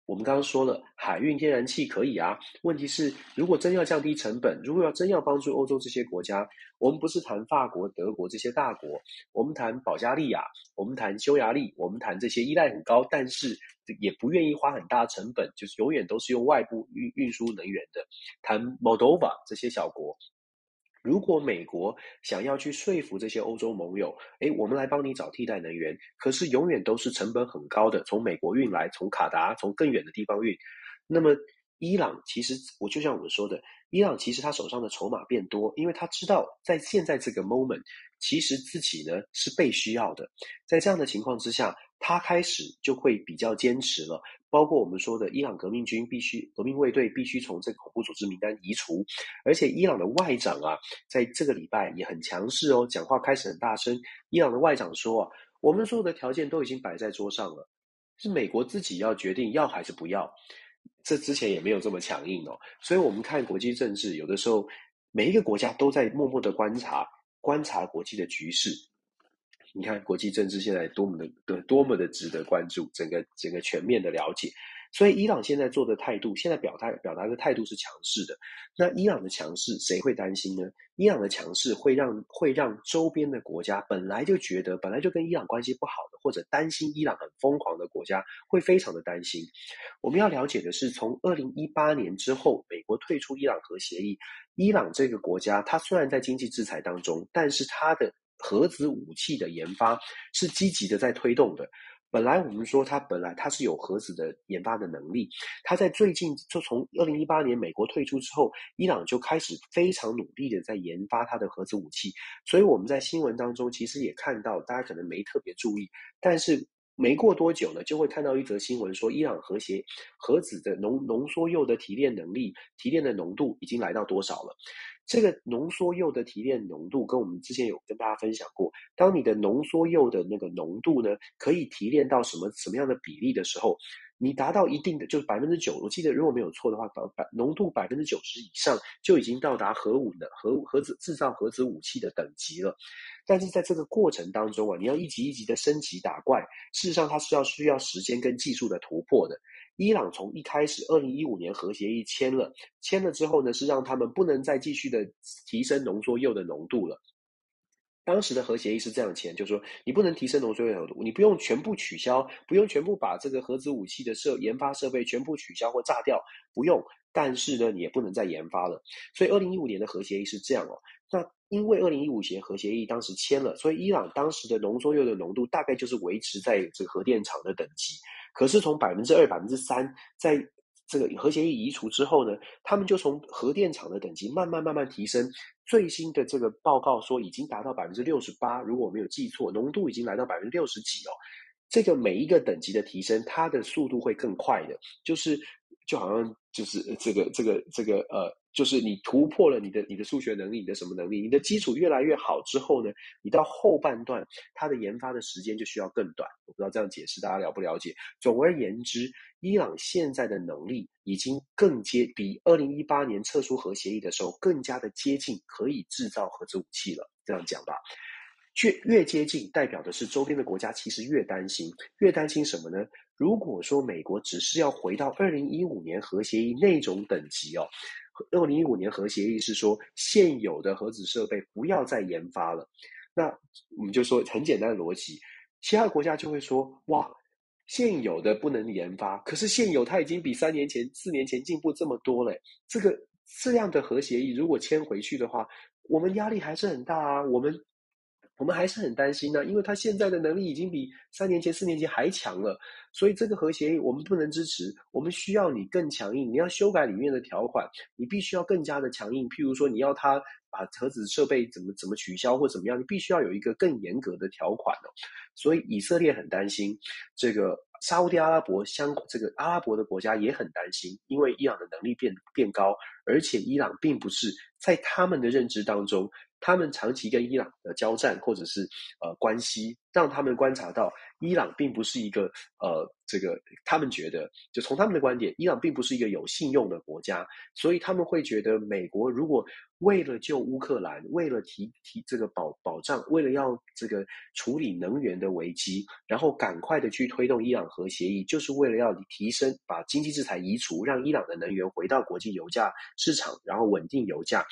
我们刚刚说了，海运天然气可以啊。问题是，如果真要降低成本，如果要真要帮助欧洲这些国家，我们不是谈法国、德国这些大国，我们谈保加利亚，我们谈匈牙利，我们谈这些依赖很高，但是也不愿意花很大成本，就是永远都是用外部运运输能源的，谈 Moldova 这些小国。如果美国想要去说服这些欧洲盟友，诶，我们来帮你找替代能源，可是永远都是成本很高的，从美国运来，从卡达，从更远的地方运。那么，伊朗其实，我就像我们说的，伊朗其实他手上的筹码变多，因为他知道在现在这个 moment，其实自己呢是被需要的。在这样的情况之下，他开始就会比较坚持了。包括我们说的，伊朗革命军必须革命卫队必须从这个恐怖组织名单移除，而且伊朗的外长啊，在这个礼拜也很强势哦，讲话开始很大声。伊朗的外长说啊，我们所有的条件都已经摆在桌上了，是美国自己要决定要还是不要。这之前也没有这么强硬哦，所以我们看国际政治，有的时候每一个国家都在默默的观察观察国际的局势。你看国际政治现在多么的多多么的值得关注，整个整个全面的了解。所以伊朗现在做的态度，现在表态表达的态度是强势的。那伊朗的强势，谁会担心呢？伊朗的强势会让会让周边的国家本来就觉得本来就跟伊朗关系不好的，或者担心伊朗很疯狂的国家，会非常的担心。我们要了解的是，从二零一八年之后，美国退出伊朗核协议，伊朗这个国家，它虽然在经济制裁当中，但是它的核子武器的研发是积极的在推动的。本来我们说它本来它是有核子的研发的能力，它在最近就从二零一八年美国退出之后，伊朗就开始非常努力的在研发它的核子武器。所以我们在新闻当中其实也看到，大家可能没特别注意，但是没过多久呢，就会看到一则新闻说，伊朗核协核子的浓浓缩铀的提炼能力、提炼的浓度已经来到多少了。这个浓缩铀的提炼浓度，跟我们之前有跟大家分享过，当你的浓缩铀的那个浓度呢，可以提炼到什么什么样的比例的时候，你达到一定的，就是百分之九，我记得如果没有错的话，百浓度百分之九十以上，就已经到达核武的核核子制造核子武器的等级了。但是在这个过程当中啊，你要一级一级的升级打怪，事实上它是要需要时间跟技术的突破的。伊朗从一开始，二零一五年核协议签了，签了之后呢，是让他们不能再继续的提升浓缩铀的浓度了。当时的核协议是这样签，就是说你不能提升农作业度，你不用全部取消，不用全部把这个核子武器的设研发设备全部取消或炸掉，不用。但是呢，你也不能再研发了。所以，二零一五年的核协议是这样哦。那因为二零一五年核协议当时签了，所以伊朗当时的浓缩铀的浓度大概就是维持在这个核电厂的等级。可是从百分之二、百分之三，在这个核协议移除之后呢，他们就从核电厂的等级慢慢慢慢提升。最新的这个报告说，已经达到百分之六十八，如果我没有记错，浓度已经来到百分之六十几哦。这个每一个等级的提升，它的速度会更快的，就是。就好像就是这个这个这个呃，就是你突破了你的你的数学能力，你的什么能力？你的基础越来越好之后呢，你到后半段，它的研发的时间就需要更短。我不知道这样解释大家了不了解？总而言之，伊朗现在的能力已经更接比二零一八年撤出核协议的时候更加的接近可以制造核子武器了。这样讲吧。越越接近，代表的是周边的国家其实越担心，越担心什么呢？如果说美国只是要回到二零一五年核协议那种等级哦，二零一五年核协议是说现有的核子设备不要再研发了，那我们就说很简单的逻辑，其他国家就会说哇，现有的不能研发，可是现有它已经比三年前、四年前进步这么多了，这个这样的核协议如果签回去的话，我们压力还是很大啊，我们。我们还是很担心呢，因为他现在的能力已经比三年前、四年前还强了，所以这个核协议我们不能支持。我们需要你更强硬，你要修改里面的条款，你必须要更加的强硬。譬如说，你要他把核子设备怎么怎么取消或怎么样，你必须要有一个更严格的条款哦。所以以色列很担心，这个沙乌地阿拉伯相这个阿拉伯的国家也很担心，因为伊朗的能力变变高，而且伊朗并不是在他们的认知当中。他们长期跟伊朗的交战，或者是呃关系，让他们观察到伊朗并不是一个呃这个，他们觉得就从他们的观点，伊朗并不是一个有信用的国家，所以他们会觉得美国如果为了救乌克兰，为了提提这个保保障，为了要这个处理能源的危机，然后赶快的去推动伊朗核协议，就是为了要提升把经济制裁移除，让伊朗的能源回到国际油价市场，然后稳定油价。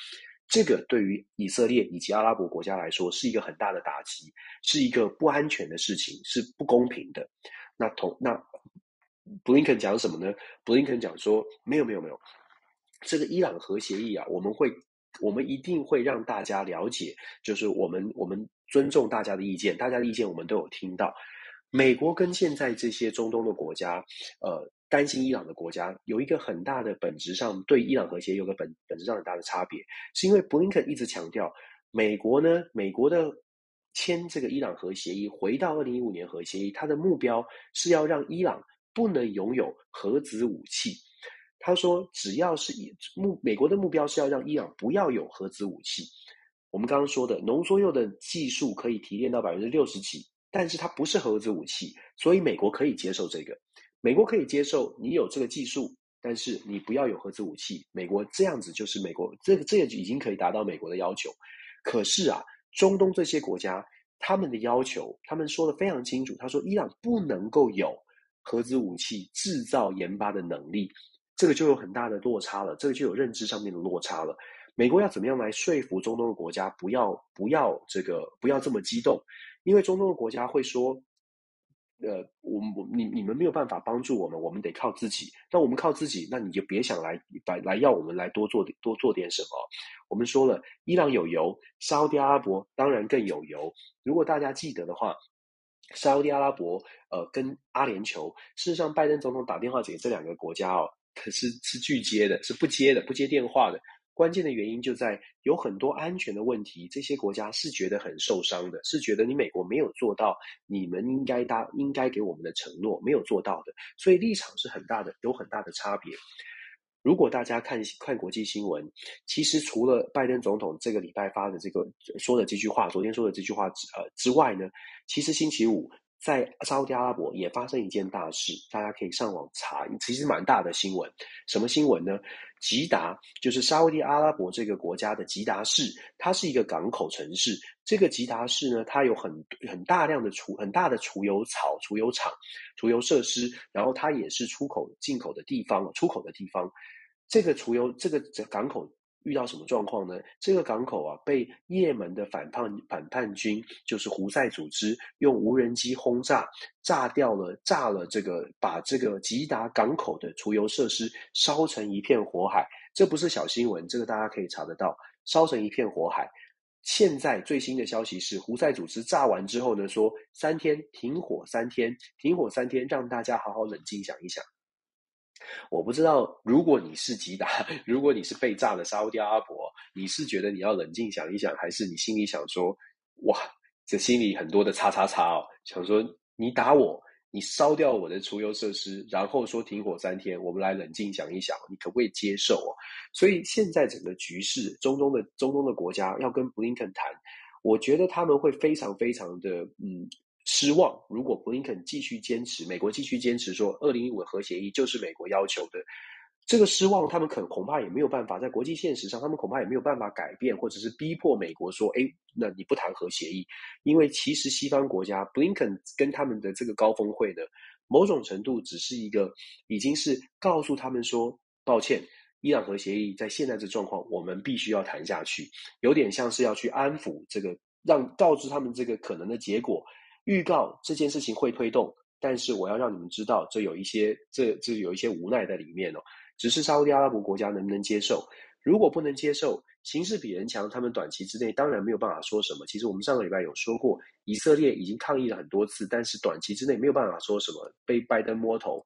这个对于以色列以及阿拉伯国家来说是一个很大的打击，是一个不安全的事情，是不公平的。那同那布林肯讲什么呢？布林肯讲说，没有没有没有，这个伊朗核协议啊，我们会我们一定会让大家了解，就是我们我们尊重大家的意见，大家的意见我们都有听到。美国跟现在这些中东的国家，呃。担心伊朗的国家有一个很大的本质上对伊朗核协议有个本本质上很大的差别，是因为布林肯一直强调，美国呢，美国的签这个伊朗核协议，回到二零一五年核协议，它的目标是要让伊朗不能拥有核子武器。他说，只要是以目美国的目标是要让伊朗不要有核子武器。我们刚刚说的浓缩铀的技术可以提炼到百分之六十几，但是它不是核子武器，所以美国可以接受这个。美国可以接受你有这个技术，但是你不要有核子武器。美国这样子就是美国，这个这也已经可以达到美国的要求。可是啊，中东这些国家他们的要求，他们说得非常清楚。他说，伊朗不能够有核子武器制造研发的能力，这个就有很大的落差了。这个就有认知上面的落差了。美国要怎么样来说服中东的国家不要不要这个不要这么激动？因为中东的国家会说。呃，我们我你你们没有办法帮助我们，我们得靠自己。那我们靠自己，那你就别想来来来要我们来多做多做点什么。我们说了，伊朗有油，沙乌地阿拉伯当然更有油。如果大家记得的话，沙乌地阿拉伯呃跟阿联酋，事实上拜登总统打电话给这两个国家哦，可是是拒接的，是不接的，不接电话的。关键的原因就在有很多安全的问题，这些国家是觉得很受伤的，是觉得你美国没有做到你们应该答应该给我们的承诺，没有做到的，所以立场是很大的，有很大的差别。如果大家看看国际新闻，其实除了拜登总统这个礼拜发的这个说的这句话，昨天说的这句话之呃之外呢，其实星期五。在沙乌地阿拉伯也发生一件大事，大家可以上网查，其实蛮大的新闻。什么新闻呢？吉达就是沙乌地阿拉伯这个国家的吉达市，它是一个港口城市。这个吉达市呢，它有很很大量的储很大的储油草、储油厂、储油设施，然后它也是出口进口的地方，出口的地方。这个储油这个港口遇到什么状况呢？这个港口啊，被也门的反叛反叛军，就是胡塞组织，用无人机轰炸，炸掉了，炸了这个，把这个吉达港口的储油设施烧成一片火海。这不是小新闻，这个大家可以查得到，烧成一片火海。现在最新的消息是，胡塞组织炸完之后呢，说三天停火，三天停火，三天，让大家好好冷静想一想。我不知道，如果你是吉达，如果你是被炸的沙乌地阿拉伯，你是觉得你要冷静想一想，还是你心里想说，哇，这心里很多的叉叉叉哦，想说你打我，你烧掉我的储油设施，然后说停火三天，我们来冷静想一想，你可不可以接受哦？所以现在整个局势，中东的中东的国家要跟布林肯谈，我觉得他们会非常非常的嗯。失望。如果布林肯继续坚持，美国继续坚持说二零一五核协议就是美国要求的，这个失望，他们可恐怕也没有办法在国际现实上，他们恐怕也没有办法改变，或者是逼迫美国说，哎，那你不谈核协议，因为其实西方国家布林肯跟他们的这个高峰会呢，某种程度只是一个，已经是告诉他们说，抱歉，伊朗核协议在现在这状况，我们必须要谈下去，有点像是要去安抚这个，让告知他们这个可能的结果。预告这件事情会推动，但是我要让你们知道，这有一些这这有一些无奈在里面哦。只是沙乌地阿拉伯国家能不能接受？如果不能接受，形势比人强，他们短期之内当然没有办法说什么。其实我们上个礼拜有说过，以色列已经抗议了很多次，但是短期之内没有办法说什么，被拜登摸头，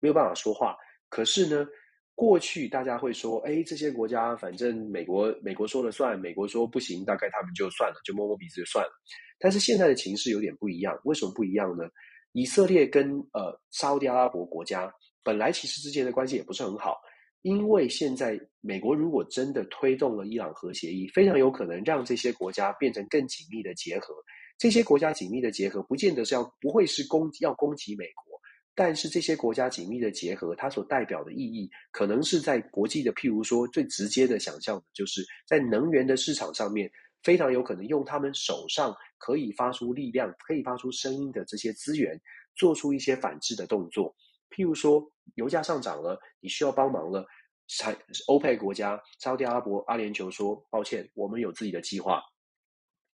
没有办法说话。可是呢，过去大家会说，哎，这些国家反正美国美国说了算，美国说不行，大概他们就算了，就摸摸鼻子就算了。但是现在的情势有点不一样，为什么不一样呢？以色列跟呃沙乌地阿拉伯国家本来其实之间的关系也不是很好，因为现在美国如果真的推动了伊朗核协议，非常有可能让这些国家变成更紧密的结合。这些国家紧密的结合，不见得是要不会是攻要攻击美国，但是这些国家紧密的结合，它所代表的意义，可能是在国际的，譬如说最直接的想象，就是在能源的市场上面。非常有可能用他们手上可以发出力量、可以发出声音的这些资源，做出一些反制的动作。譬如说，油价上涨了，你需要帮忙了，产欧佩国家、沙特阿伯、阿联酋说：“抱歉，我们有自己的计划。”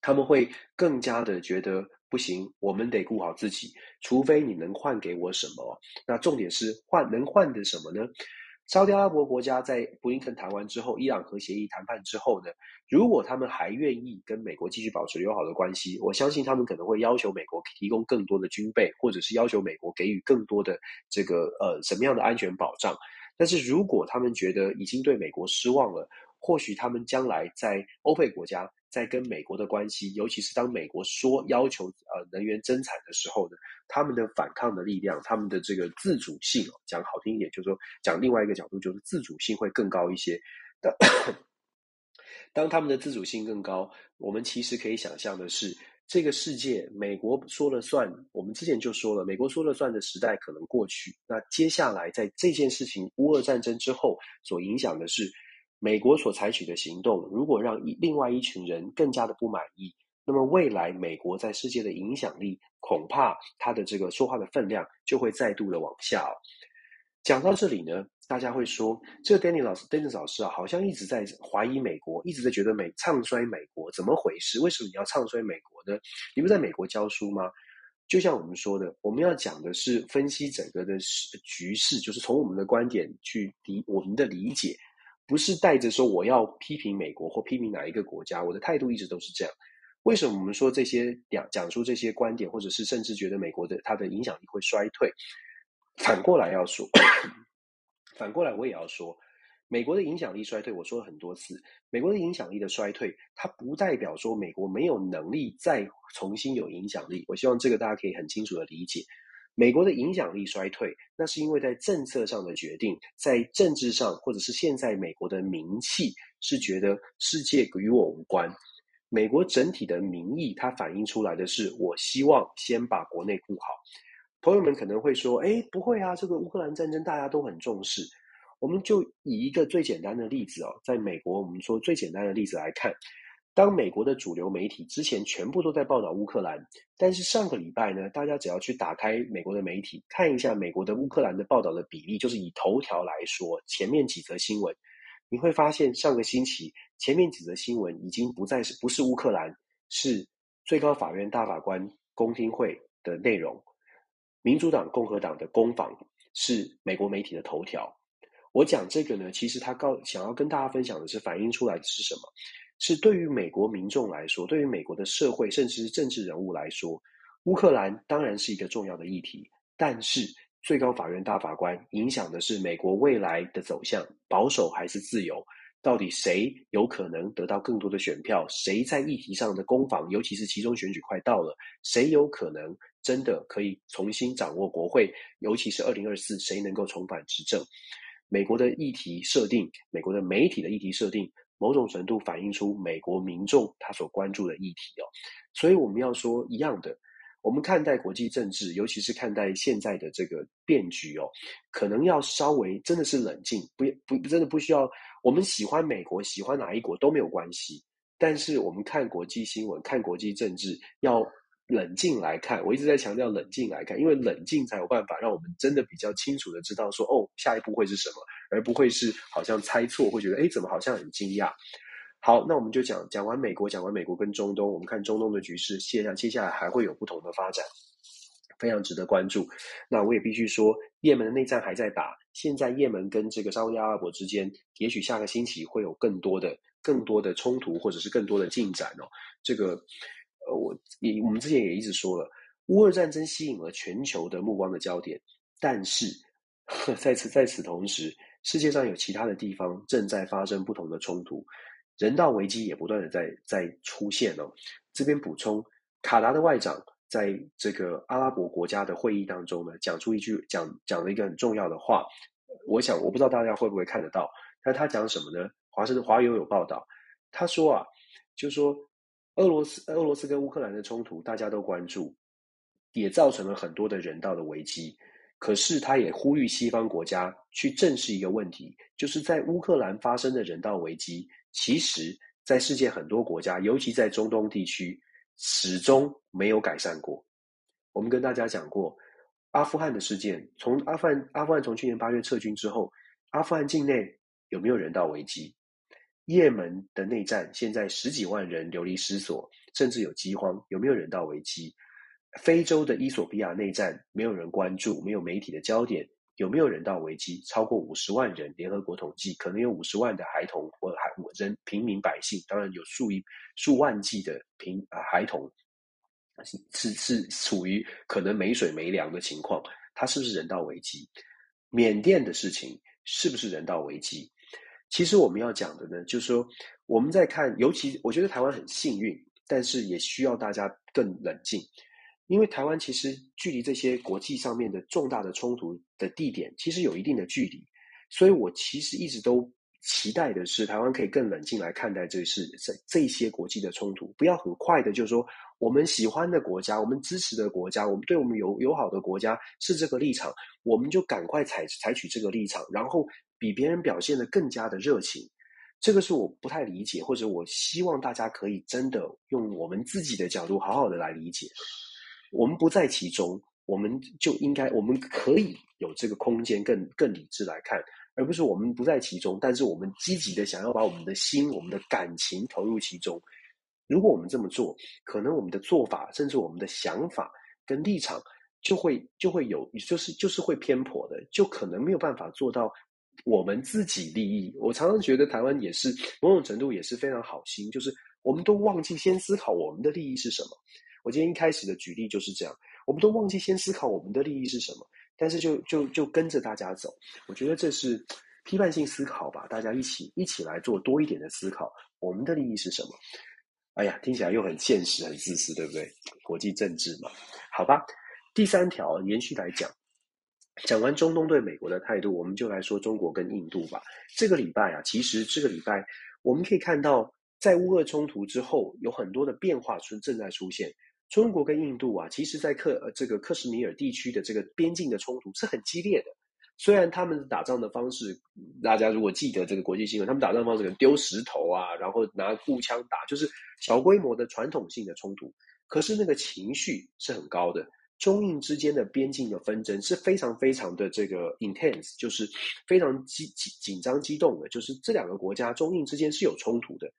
他们会更加的觉得不行，我们得顾好自己，除非你能换给我什么。那重点是换能换的什么呢？沙乌地阿拉伯国家在布林肯谈完之后，伊朗核协议谈判之后呢，如果他们还愿意跟美国继续保持友好的关系，我相信他们可能会要求美国提供更多的军备，或者是要求美国给予更多的这个呃什么样的安全保障。但是如果他们觉得已经对美国失望了，或许他们将来在欧佩国家。在跟美国的关系，尤其是当美国说要求呃能源增产的时候呢，他们的反抗的力量，他们的这个自主性哦，讲好听一点，就是说讲另外一个角度，就是自主性会更高一些。当当他们的自主性更高，我们其实可以想象的是，这个世界美国说了算。我们之前就说了，美国说了算的时代可能过去。那接下来在这件事情乌俄战争之后，所影响的是。美国所采取的行动，如果让一另外一群人更加的不满意，那么未来美国在世界的影响力，恐怕他的这个说话的分量就会再度的往下哦。讲到这里呢，大家会说，这个 Danny 老师，Danny 老师啊，好像一直在怀疑美国，一直在觉得美唱衰美国，怎么回事？为什么你要唱衰美国呢？你不在美国教书吗？就像我们说的，我们要讲的是分析整个的局势，就是从我们的观点去理我们的理解。不是带着说我要批评美国或批评哪一个国家，我的态度一直都是这样。为什么我们说这些讲讲出这些观点，或者是甚至觉得美国的它的影响力会衰退？反过来要说，反过来我也要说，美国的影响力衰退，我说了很多次，美国的影响力的衰退，它不代表说美国没有能力再重新有影响力。我希望这个大家可以很清楚的理解。美国的影响力衰退，那是因为在政策上的决定，在政治上，或者是现在美国的名气是觉得世界与我无关。美国整体的民意，它反映出来的是，我希望先把国内顾好。朋友们可能会说，哎，不会啊，这个乌克兰战争大家都很重视。我们就以一个最简单的例子哦，在美国，我们说最简单的例子来看。当美国的主流媒体之前全部都在报道乌克兰，但是上个礼拜呢，大家只要去打开美国的媒体看一下美国的乌克兰的报道的比例，就是以头条来说，前面几则新闻，你会发现上个星期前面几则新闻已经不再是不是乌克兰，是最高法院大法官公听会的内容。民主党、共和党的攻防是美国媒体的头条。我讲这个呢，其实他告想要跟大家分享的是，反映出来的是什么？是对于美国民众来说，对于美国的社会，甚至是政治人物来说，乌克兰当然是一个重要的议题，但是。最高法院大法官影响的是美国未来的走向，保守还是自由？到底谁有可能得到更多的选票？谁在议题上的攻防，尤其是其中选举快到了，谁有可能真的可以重新掌握国会？尤其是二零二四，谁能够重返执政？美国的议题设定，美国的媒体的议题设定，某种程度反映出美国民众他所关注的议题哦。所以我们要说一样的。我们看待国际政治，尤其是看待现在的这个变局哦，可能要稍微真的是冷静，不不真的不需要。我们喜欢美国，喜欢哪一国都没有关系。但是我们看国际新闻、看国际政治，要冷静来看。我一直在强调冷静来看，因为冷静才有办法让我们真的比较清楚的知道说，哦，下一步会是什么，而不会是好像猜错，会觉得，哎，怎么好像很惊讶。好，那我们就讲讲完美国，讲完美国跟中东，我们看中东的局势，接下接下来还会有不同的发展，非常值得关注。那我也必须说，也门的内战还在打，现在也门跟这个沙乌地阿拉伯之间，也许下个星期会有更多的、更多的冲突，或者是更多的进展哦。这个，呃，我也我们之前也一直说了，乌俄战争吸引了全球的目光的焦点，但是 在此在此同时，世界上有其他的地方正在发生不同的冲突。人道危机也不断的在在出现哦。这边补充，卡达的外长在这个阿拉伯国家的会议当中呢，讲出一句讲讲了一个很重要的话。我想我不知道大家会不会看得到，但他讲什么呢？华盛顿华友有报道，他说啊，就说俄罗斯俄罗斯跟乌克兰的冲突大家都关注，也造成了很多的人道的危机。可是他也呼吁西方国家去正视一个问题，就是在乌克兰发生的人道危机。其实，在世界很多国家，尤其在中东地区，始终没有改善过。我们跟大家讲过，阿富汗的事件，从阿富汗阿富汗从去年八月撤军之后，阿富汗境内有没有人道危机？也门的内战，现在十几万人流离失所，甚至有饥荒，有没有人道危机？非洲的伊索比亚内战，没有人关注，没有媒体的焦点。有没有人道危机？超过五十万人，联合国统计可能有五十万的孩童或孩人平民百姓，当然有数以数万计的平啊孩童是是处于可能没水没粮的情况，它是不是人道危机？缅甸的事情是不是人道危机？其实我们要讲的呢，就是说我们在看，尤其我觉得台湾很幸运，但是也需要大家更冷静。因为台湾其实距离这些国际上面的重大的冲突的地点，其实有一定的距离，所以我其实一直都期待的是，台湾可以更冷静来看待这事，这这些国际的冲突，不要很快的就说我们喜欢的国家，我们支持的国家，我们对我们友友好的国家是这个立场，我们就赶快采采取这个立场，然后比别人表现得更加的热情，这个是我不太理解，或者我希望大家可以真的用我们自己的角度好好的来理解。我们不在其中，我们就应该，我们可以有这个空间更更理智来看，而不是我们不在其中，但是我们积极的想要把我们的心、我们的感情投入其中。如果我们这么做，可能我们的做法，甚至我们的想法跟立场，就会就会有，就是就是会偏颇的，就可能没有办法做到我们自己利益。我常常觉得台湾也是某种程度也是非常好心，就是我们都忘记先思考我们的利益是什么。我今天一开始的举例就是这样，我们都忘记先思考我们的利益是什么，但是就就就跟着大家走，我觉得这是批判性思考吧，大家一起一起来做多一点的思考，我们的利益是什么？哎呀，听起来又很现实、很自私，对不对？国际政治嘛，好吧。第三条延续来讲，讲完中东对美国的态度，我们就来说中国跟印度吧。这个礼拜啊，其实这个礼拜我们可以看到，在乌俄冲突之后，有很多的变化出正在出现。中国跟印度啊，其实，在克呃这个克什米尔地区的这个边境的冲突是很激烈的。虽然他们打仗的方式，大家如果记得这个国际新闻，他们打仗的方式可能丢石头啊，然后拿步枪打，就是小规模的传统性的冲突。可是那个情绪是很高的，中印之间的边境的纷争是非常非常的这个 intense，就是非常激紧紧张激动的，就是这两个国家中印之间是有冲突的。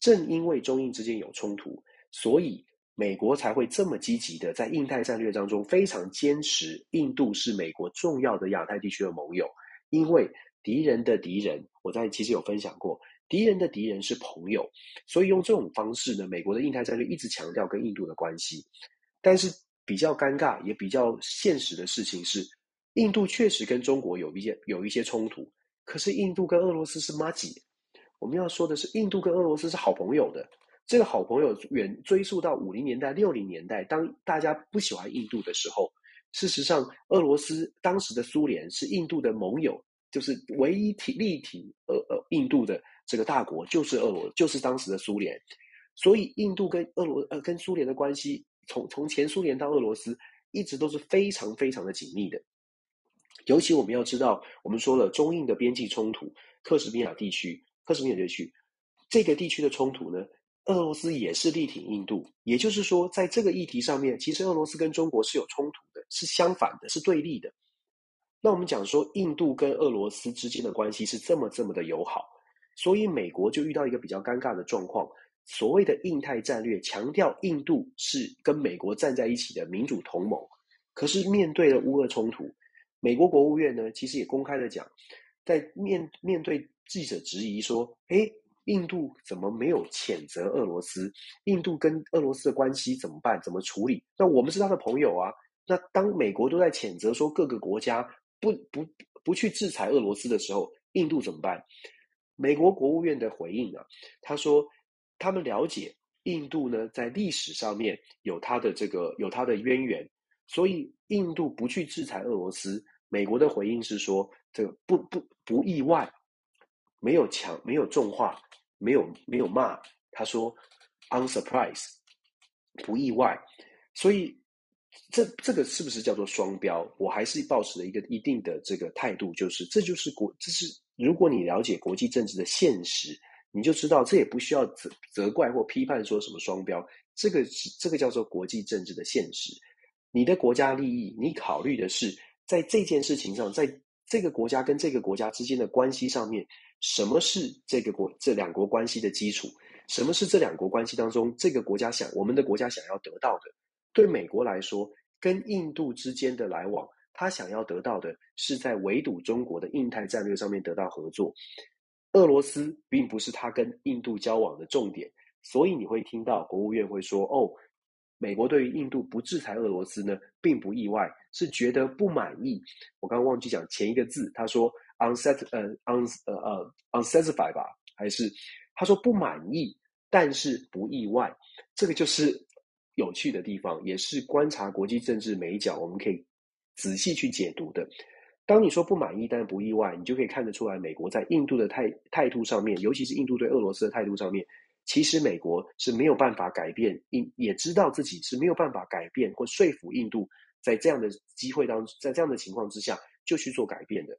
正因为中印之间有冲突，所以美国才会这么积极的在印太战略当中非常坚持，印度是美国重要的亚太地区的盟友，因为敌人的敌人，我在其实有分享过。敌人的敌人是朋友，所以用这种方式呢，美国的印太战略一直强调跟印度的关系。但是比较尴尬也比较现实的事情是，印度确实跟中国有一些有一些冲突，可是印度跟俄罗斯是妈几。我们要说的是，印度跟俄罗斯是好朋友的。这个好朋友远追溯到五零年代、六零年代，当大家不喜欢印度的时候，事实上，俄罗斯当时的苏联是印度的盟友，就是唯一挺力挺呃呃印度的。这个大国就是俄罗，就是当时的苏联，所以印度跟俄罗呃跟苏联的关系，从从前苏联到俄罗斯，一直都是非常非常的紧密的。尤其我们要知道，我们说了中印的边境冲突，克什米尔地区，克什米尔地区这个地区的冲突呢，俄罗斯也是力挺印度，也就是说，在这个议题上面，其实俄罗斯跟中国是有冲突的，是相反的，是对立的。那我们讲说，印度跟俄罗斯之间的关系是这么这么的友好。所以美国就遇到一个比较尴尬的状况，所谓的印太战略强调印度是跟美国站在一起的民主同盟，可是面对了乌俄冲突，美国国务院呢其实也公开的讲，在面面对记者质疑说，诶，印度怎么没有谴责俄罗斯？印度跟俄罗斯的关系怎么办？怎么处理？那我们是他的朋友啊，那当美国都在谴责说各个国家不不不去制裁俄罗斯的时候，印度怎么办？美国国务院的回应啊，他说他们了解印度呢，在历史上面有它的这个有它的渊源，所以印度不去制裁俄罗斯。美国的回应是说，这个不不不意外，没有强没有重话，没有没有骂。他说，unsurprise，不意外。所以这这个是不是叫做双标？我还是抱持了一个一定的这个态度，就是这就是国这是。如果你了解国际政治的现实，你就知道这也不需要责责怪或批判说什么双标，这个是这个叫做国际政治的现实。你的国家利益，你考虑的是在这件事情上，在这个国家跟这个国家之间的关系上面，什么是这个国这两国关系的基础？什么是这两国关系当中这个国家想我们的国家想要得到的？对美国来说，跟印度之间的来往。他想要得到的是在围堵中国的印太战略上面得到合作。俄罗斯并不是他跟印度交往的重点，所以你会听到国务院会说：“哦，美国对于印度不制裁俄罗斯呢，并不意外，是觉得不满意。”我刚刚忘记讲前一个字，他说 “unset” 呃 “un” 呃呃 “unsatisfied” 吧，还是他说不满意，但是不意外。这个就是有趣的地方，也是观察国际政治每一角我们可以。仔细去解读的，当你说不满意，但不意外，你就可以看得出来，美国在印度的态态度上面，尤其是印度对俄罗斯的态度上面，其实美国是没有办法改变，印也知道自己是没有办法改变或说服印度，在这样的机会当，在这样的情况之下就去做改变的。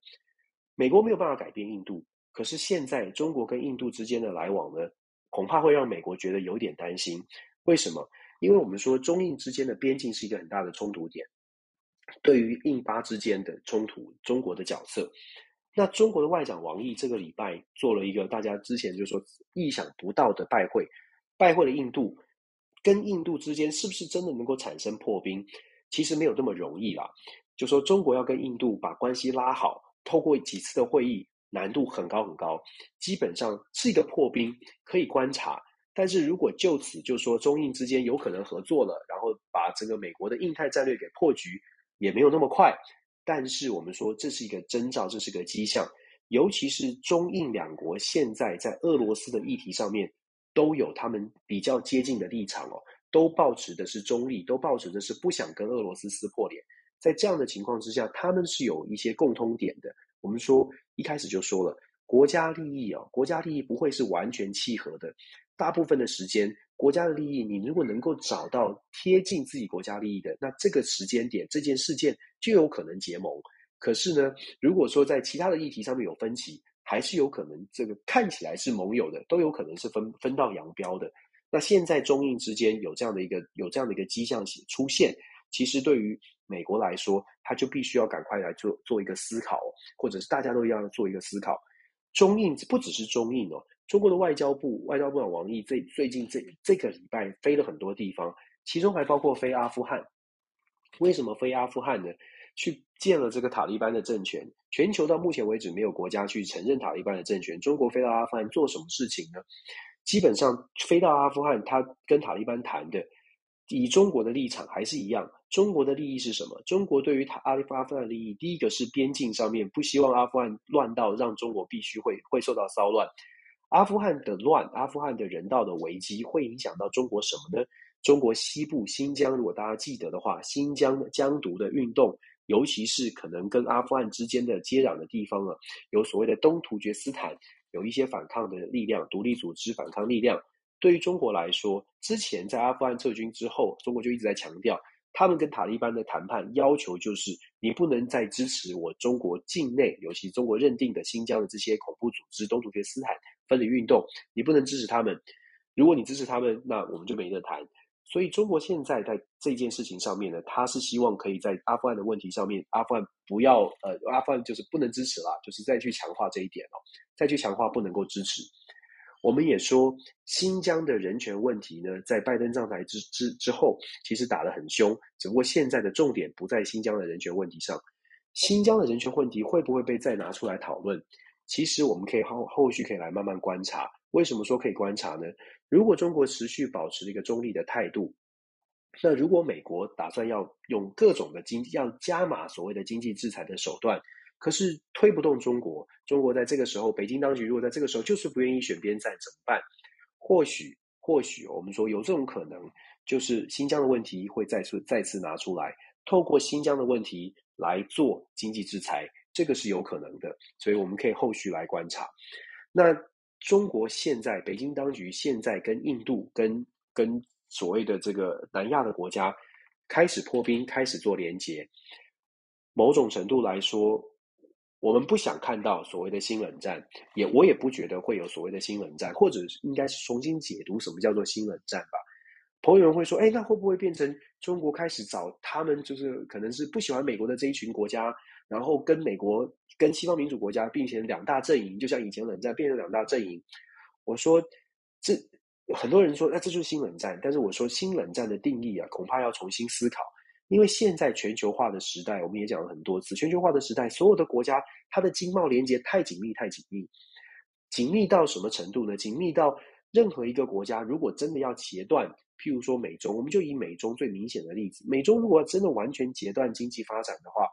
美国没有办法改变印度，可是现在中国跟印度之间的来往呢，恐怕会让美国觉得有点担心。为什么？因为我们说中印之间的边境是一个很大的冲突点。对于印巴之间的冲突，中国的角色，那中国的外长王毅这个礼拜做了一个大家之前就说意想不到的拜会，拜会了印度，跟印度之间是不是真的能够产生破冰？其实没有这么容易啦。就说中国要跟印度把关系拉好，透过几次的会议，难度很高很高，基本上是一个破冰可以观察。但是如果就此就说中印之间有可能合作了，然后把这个美国的印太战略给破局。也没有那么快，但是我们说这是一个征兆，这是个迹象。尤其是中印两国现在在俄罗斯的议题上面都有他们比较接近的立场哦，都抱持的是中立，都抱持的是不想跟俄罗斯撕破脸。在这样的情况之下，他们是有一些共通点的。我们说一开始就说了，国家利益哦，国家利益不会是完全契合的，大部分的时间。国家的利益，你如果能够找到贴近自己国家利益的，那这个时间点，这件事件就有可能结盟。可是呢，如果说在其他的议题上面有分歧，还是有可能这个看起来是盟友的，都有可能是分分道扬镳的。那现在中印之间有这样的一个有这样的一个迹象出现，其实对于美国来说，他就必须要赶快来做做一个思考，或者是大家都要做一个思考。中印不只是中印哦，中国的外交部外交部长王毅最最近这这个礼拜飞了很多地方，其中还包括飞阿富汗。为什么飞阿富汗呢？去见了这个塔利班的政权。全球到目前为止没有国家去承认塔利班的政权。中国飞到阿富汗做什么事情呢？基本上飞到阿富汗，他跟塔利班谈的，以中国的立场还是一样。中国的利益是什么？中国对于塔阿阿富汗的利益，第一个是边境上面不希望阿富汗乱到让中国必须会会受到骚乱。阿富汗的乱，阿富汗的人道的危机会影响到中国什么呢？中国西部新疆，如果大家记得的话，新疆疆独的运动。尤其是可能跟阿富汗之间的接壤的地方啊，有所谓的东突厥斯坦，有一些反抗的力量，独立组织反抗力量。对于中国来说，之前在阿富汗撤军之后，中国就一直在强调，他们跟塔利班的谈判要求就是，你不能再支持我中国境内，尤其中国认定的新疆的这些恐怖组织，东突厥斯坦分离运动，你不能支持他们。如果你支持他们，那我们就没得谈。所以，中国现在在这件事情上面呢，他是希望可以在阿富汗的问题上面，阿富汗不要呃，阿富汗就是不能支持了，就是再去强化这一点哦，再去强化不能够支持。我们也说，新疆的人权问题呢，在拜登上台之之之后，其实打得很凶，只不过现在的重点不在新疆的人权问题上。新疆的人权问题会不会被再拿出来讨论？其实我们可以后后续可以来慢慢观察。为什么说可以观察呢？如果中国持续保持一个中立的态度，那如果美国打算要用各种的经济，要加码所谓的经济制裁的手段，可是推不动中国，中国在这个时候，北京当局如果在这个时候就是不愿意选边站，怎么办？或许，或许我们说有这种可能，就是新疆的问题会再次再次拿出来，透过新疆的问题来做经济制裁，这个是有可能的，所以我们可以后续来观察。那。中国现在，北京当局现在跟印度、跟跟所谓的这个南亚的国家开始破冰，开始做连接。某种程度来说，我们不想看到所谓的新冷战，也我也不觉得会有所谓的新冷战，或者应该是重新解读什么叫做新冷战吧。朋友们会说：“哎，那会不会变成中国开始找他们，就是可能是不喜欢美国的这一群国家？”然后跟美国、跟西方民主国家并且两大阵营，就像以前冷战变成两大阵营。我说，这很多人说，那这就是新冷战。但是我说，新冷战的定义啊，恐怕要重新思考。因为现在全球化的时代，我们也讲了很多次，全球化的时代，所有的国家它的经贸连接太紧密、太紧密，紧密到什么程度呢？紧密到任何一个国家如果真的要截断，譬如说美中，我们就以美中最明显的例子，美中如果真的完全截断经济发展的话。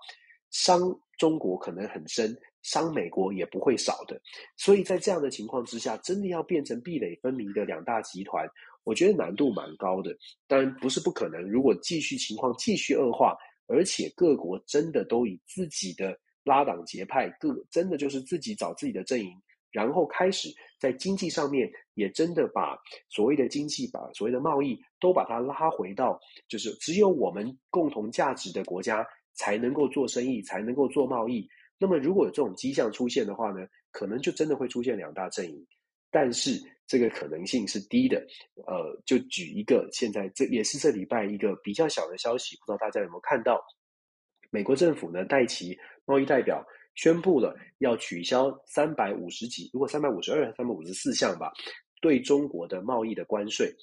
伤中国可能很深，伤美国也不会少的。所以在这样的情况之下，真的要变成壁垒分明的两大集团，我觉得难度蛮高的。当然不是不可能，如果继续情况继续恶化，而且各国真的都以自己的拉党结派，各真的就是自己找自己的阵营，然后开始在经济上面也真的把所谓的经济，把所谓的贸易都把它拉回到，就是只有我们共同价值的国家。才能够做生意，才能够做贸易。那么，如果有这种迹象出现的话呢，可能就真的会出现两大阵营。但是，这个可能性是低的。呃，就举一个，现在这也是这礼拜一个比较小的消息，不知道大家有没有看到？美国政府呢，戴琪贸易代表宣布了要取消三百五十几，如果三百五十二、三百五十四项吧，对中国的贸易的关税。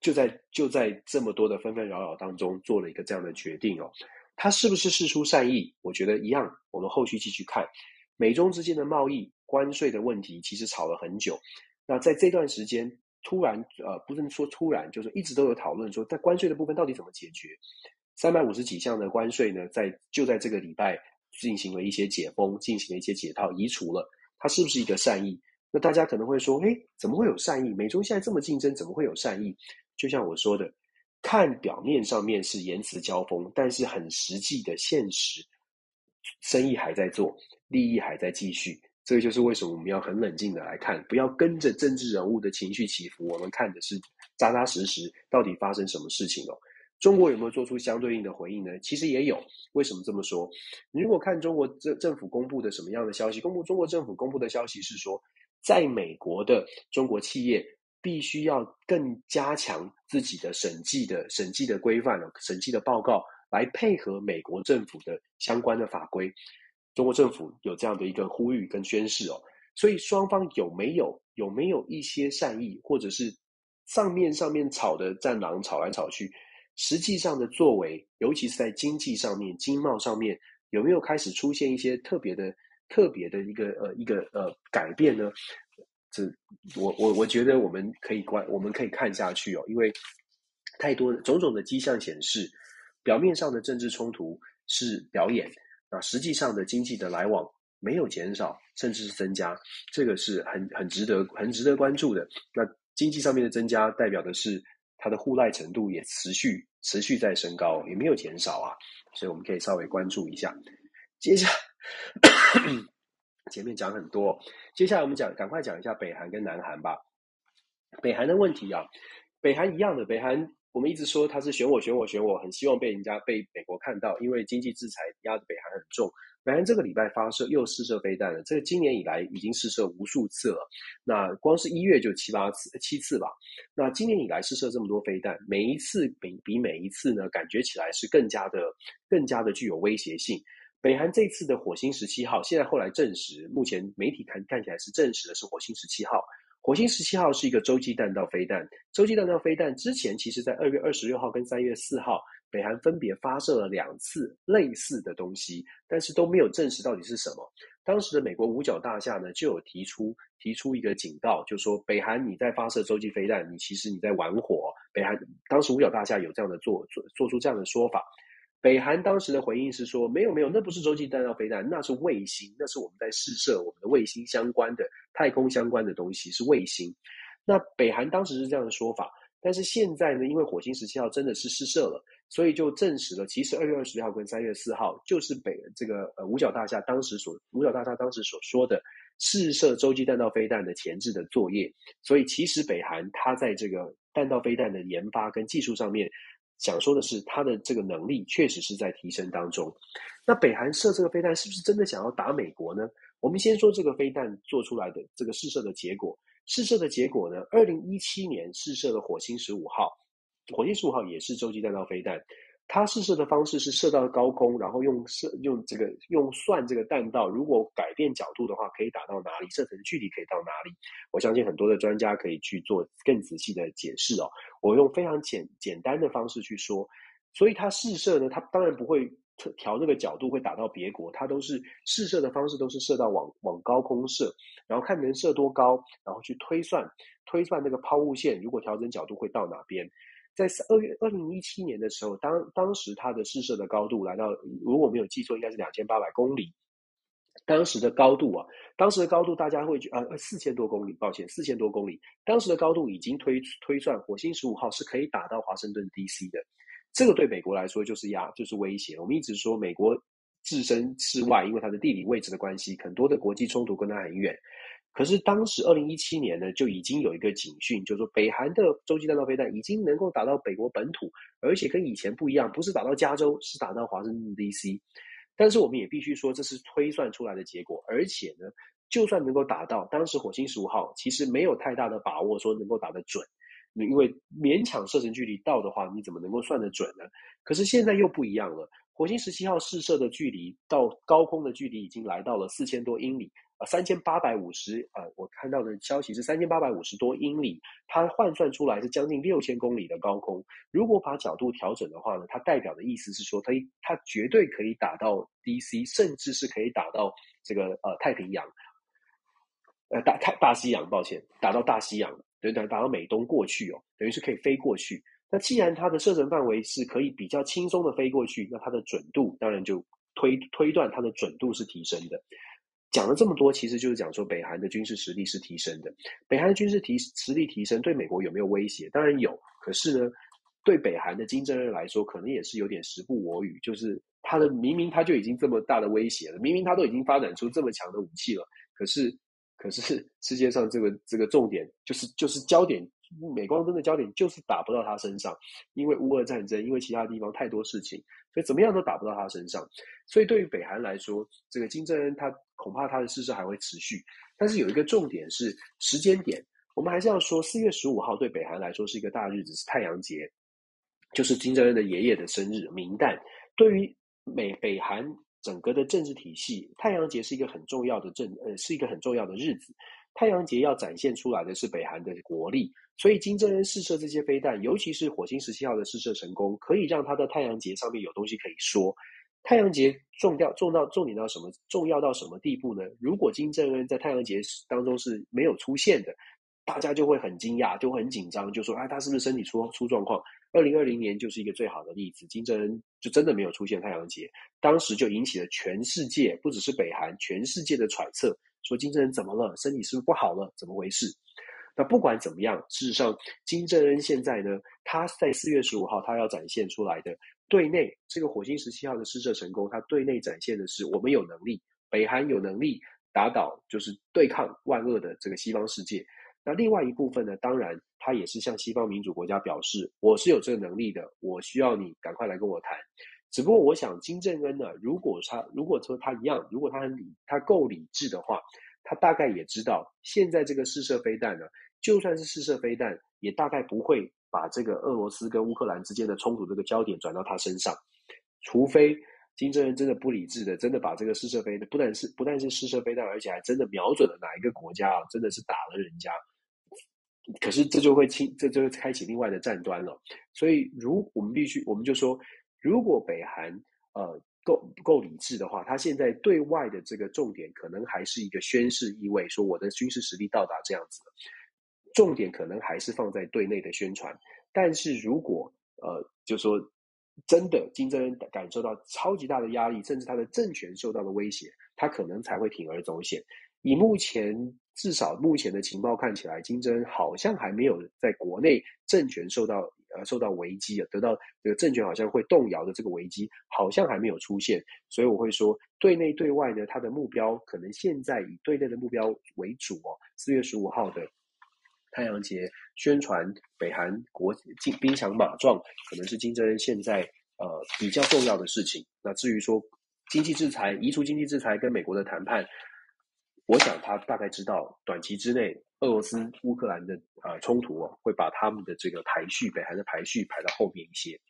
就在就在这么多的纷纷扰扰当中，做了一个这样的决定哦。他是不是事出善意？我觉得一样。我们后续继续看，美中之间的贸易关税的问题，其实吵了很久。那在这段时间，突然呃，不能说突然，就是一直都有讨论说，在关税的部分到底怎么解决？三百五十几项的关税呢，在就在这个礼拜进行了一些解封，进行了一些解套，移除了。它是不是一个善意？那大家可能会说，诶，怎么会有善意？美中现在这么竞争，怎么会有善意？就像我说的。看表面上面是言辞交锋，但是很实际的现实，生意还在做，利益还在继续。这个就是为什么我们要很冷静的来看，不要跟着政治人物的情绪起伏。我们看的是扎扎实实，到底发生什么事情哦？中国有没有做出相对应的回应呢？其实也有。为什么这么说？你如果看中国政政府公布的什么样的消息，公布中国政府公布的消息是说，在美国的中国企业。必须要更加强自己的审计的审计的规范、审计的报告，来配合美国政府的相关的法规。中国政府有这样的一个呼吁跟宣示哦，所以双方有没有有没有一些善意，或者是上面上面吵的战狼吵来吵去，实际上的作为，尤其是在经济上面、经贸上面，有没有开始出现一些特别的、特别的一个呃一个呃改变呢？这我我我觉得我们可以观，我们可以看下去哦，因为太多的种种的迹象显示，表面上的政治冲突是表演。那实际上的经济的来往没有减少，甚至是增加，这个是很很值得很值得关注的。那经济上面的增加，代表的是它的互赖程度也持续持续在升高，也没有减少啊。所以我们可以稍微关注一下。接下来前面讲很多，接下来我们讲赶快讲一下北韩跟南韩吧。北韩的问题啊，北韩一样的，北韩。我们一直说他是选我选我选我，很希望被人家被美国看到，因为经济制裁压得北韩很重。北韩这个礼拜发射又试射飞弹了，这个今年以来已经试射无数次了。那光是一月就七八次七次吧。那今年以来试射这么多飞弹，每一次比比每一次呢，感觉起来是更加的更加的具有威胁性。北韩这次的火星十七号，现在后来证实，目前媒体看看起来是证实的是火星十七号。火星十七号是一个洲际弹道飞弹。洲际弹道飞弹之前，其实在二月二十六号跟三月四号，北韩分别发射了两次类似的东西，但是都没有证实到底是什么。当时的美国五角大厦呢，就有提出提出一个警告，就说北韩你在发射洲际飞弹，你其实你在玩火。北韩当时五角大厦有这样的做做做出这样的说法。北韩当时的回应是说：“没有没有，那不是洲际弹道飞弹，那是卫星，那是我们在试射我们的卫星相关的太空相关的东西，是卫星。”那北韩当时是这样的说法，但是现在呢，因为火星十七号真的是试射了，所以就证实了，其实二月二十六号跟三月四号就是北这个呃五角大厦当时所五角大厦当时所说的试射洲际弹道飞弹的前置的作业。所以其实北韩它在这个弹道飞弹的研发跟技术上面。想说的是，他的这个能力确实是在提升当中。那北韩射这个飞弹，是不是真的想要打美国呢？我们先说这个飞弹做出来的这个试射的结果。试射的结果呢，二零一七年试射的火星十五号，火星十五号也是洲际弹道飞弹。它试射的方式是射到高空，然后用射用这个用算这个弹道，如果改变角度的话，可以打到哪里？射程距离可以到哪里？我相信很多的专家可以去做更仔细的解释哦。我用非常简简单的方式去说，所以它试射呢，它当然不会调这个角度会打到别国，它都是试射的方式都是射到往往高空射，然后看能射多高，然后去推算推算那个抛物线，如果调整角度会到哪边。在二月二零一七年的时候，当当时它的试射的高度来到，如果没有记错，应该是两千八百公里。当时的高度啊，当时的高度大家会觉得呃四千多公里，抱歉，四千多公里。当时的高度已经推推算，火星十五号是可以打到华盛顿 DC 的。这个对美国来说就是压，就是威胁。我们一直说美国置身事外，因为它的地理位置的关系，很多的国际冲突跟它很远。可是当时二零一七年呢，就已经有一个警讯，就是说北韩的洲际弹道飞弹已经能够打到美国本土，而且跟以前不一样，不是打到加州，是打到华盛顿 DC。但是我们也必须说，这是推算出来的结果，而且呢，就算能够打到，当时火星十五号其实没有太大的把握说能够打得准，因为勉强射程距离到的话，你怎么能够算得准呢？可是现在又不一样了，火星十七号试射的距离到高空的距离已经来到了四千多英里。啊，三千八百五十，呃，我看到的消息是三千八百五十多英里，它换算出来是将近六千公里的高空。如果把角度调整的话呢，它代表的意思是说，它它绝对可以打到 DC，甚至是可以打到这个呃太平洋，呃大太大西洋，抱歉，打到大西洋，等等，打到美东过去哦，等于是可以飞过去。那既然它的射程范围是可以比较轻松的飞过去，那它的准度当然就推推断它的准度是提升的。讲了这么多，其实就是讲说北韩的军事实力是提升的。北韩军事提实力提升，对美国有没有威胁？当然有。可是呢，对北韩的金正恩来说，可能也是有点时不我与。就是他的明明他就已经这么大的威胁了，明明他都已经发展出这么强的武器了，可是可是世界上这个这个重点就是就是焦点。美光灯的焦点就是打不到他身上，因为乌俄战争，因为其他地方太多事情，所以怎么样都打不到他身上。所以对于北韩来说，这个金正恩他恐怕它的试射还会持续。但是有一个重点是时间点，我们还是要说，四月十五号对北韩来说是一个大日子，是太阳节，就是金正恩的爷爷的生日，明旦。对于美北韩整个的政治体系，太阳节是一个很重要的政，呃，是一个很重要的日子。太阳节要展现出来的是北韩的国力，所以金正恩试射这些飞弹，尤其是火星十七号的试射成功，可以让他的太阳节上面有东西可以说。太阳节重要重到重点到什么重要到什么地步呢？如果金正恩在太阳节当中是没有出现的。大家就会很惊讶，就会很紧张，就说：“哎，他是不是身体出出状况？”二零二零年就是一个最好的例子，金正恩就真的没有出现太阳节，当时就引起了全世界，不只是北韩，全世界的揣测，说金正恩怎么了？身体是不是不好了？怎么回事？那不管怎么样，事实上，金正恩现在呢，他在四月十五号他要展现出来的对内这个火星十七号的试射成功，他对内展现的是我们有能力，北韩有能力打倒，就是对抗万恶的这个西方世界。那另外一部分呢，当然，他也是向西方民主国家表示，我是有这个能力的，我需要你赶快来跟我谈。只不过，我想金正恩呢，如果他如果说他一样，如果他很理，他够理智的话，他大概也知道，现在这个试射飞弹呢，就算是试射飞弹，也大概不会把这个俄罗斯跟乌克兰之间的冲突这个焦点转到他身上，除非金正恩真的不理智的，真的把这个试射飞弹，不但是不但是试射飞弹，而且还真的瞄准了哪一个国家啊，真的是打了人家。可是这就会清，这就会开启另外的战端了。所以，如我们必须，我们就说，如果北韩呃够够理智的话，他现在对外的这个重点可能还是一个宣示意味，说我的军事实力到达这样子。重点可能还是放在对内的宣传。但是如果呃，就说真的金正恩感受到超级大的压力，甚至他的政权受到了威胁，他可能才会铤而走险。以目前至少目前的情报看起来，金正恩好像还没有在国内政权受到呃受到危机啊，得到这个政权好像会动摇的这个危机，好像还没有出现。所以我会说，对内对外呢，他的目标可能现在以对内的目标为主哦。四月十五号的太阳节宣传北韩国兵兵强马壮，可能是金正恩现在呃比较重要的事情。那至于说经济制裁、移除经济制裁跟美国的谈判。我想他大概知道，短期之内俄罗斯乌克兰的呃冲突哦，会把他们的这个排序，北韩的排序排到后面一些。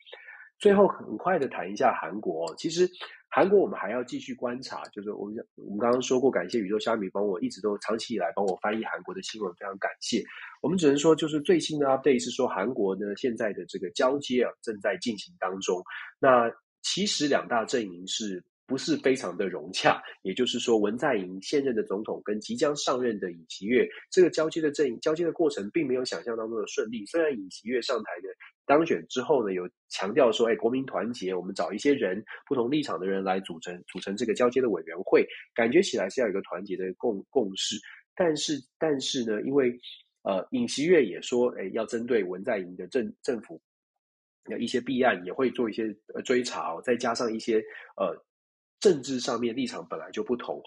最后很快的谈一下韩国，其实韩国我们还要继续观察，就是我们我们刚刚说过，感谢宇宙虾米帮我一直都长期以来帮我翻译韩国的新闻，非常感谢。我们只能说，就是最新的 update 是说，韩国呢现在的这个交接啊正在进行当中。那其实两大阵营是。不是非常的融洽，也就是说，文在寅现任的总统跟即将上任的尹锡悦，这个交接的阵营交接的过程，并没有想象当中的顺利。虽然尹锡悦上台的当选之后呢，有强调说，哎，国民团结，我们找一些人不同立场的人来组成组成这个交接的委员会，感觉起来是要有一个团结的共共识。但是，但是呢，因为呃，尹锡悦也说，哎，要针对文在寅的政政府有一些弊案，也会做一些追查，再加上一些呃。政治上面立场本来就不同，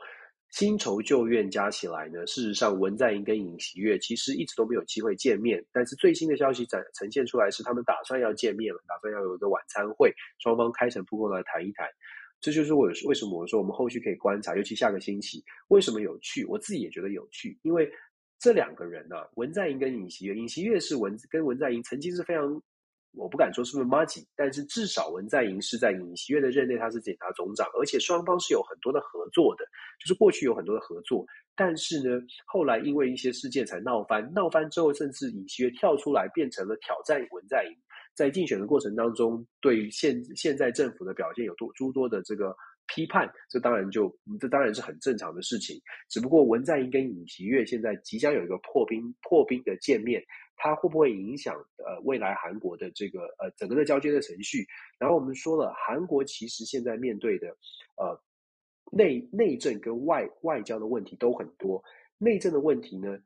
新仇旧怨加起来呢，事实上文在寅跟尹锡悦其实一直都没有机会见面，但是最新的消息展呈现出来是他们打算要见面了，打算要有一个晚餐会，双方开诚布公来谈一谈。这就是我为什么我说我们后续可以观察，尤其下个星期为什么有趣，我自己也觉得有趣，因为这两个人呢、啊，文在寅跟尹锡悦，尹锡悦是文跟文在寅曾经是非常。我不敢说是不是麻吉，但是至少文在寅是在尹锡悦的任内，他是检察总长，而且双方是有很多的合作的，就是过去有很多的合作。但是呢，后来因为一些事件才闹翻，闹翻之后，甚至尹锡悦跳出来变成了挑战文在寅，在竞选的过程当中，对于现现在政府的表现有多诸多的这个批判，这当然就这当然是很正常的事情。只不过文在寅跟尹锡悦现在即将有一个破冰破冰的见面。它会不会影响呃未来韩国的这个呃整个的交接的程序？然后我们说了，韩国其实现在面对的呃内内政跟外外交的问题都很多。内政的问题呢，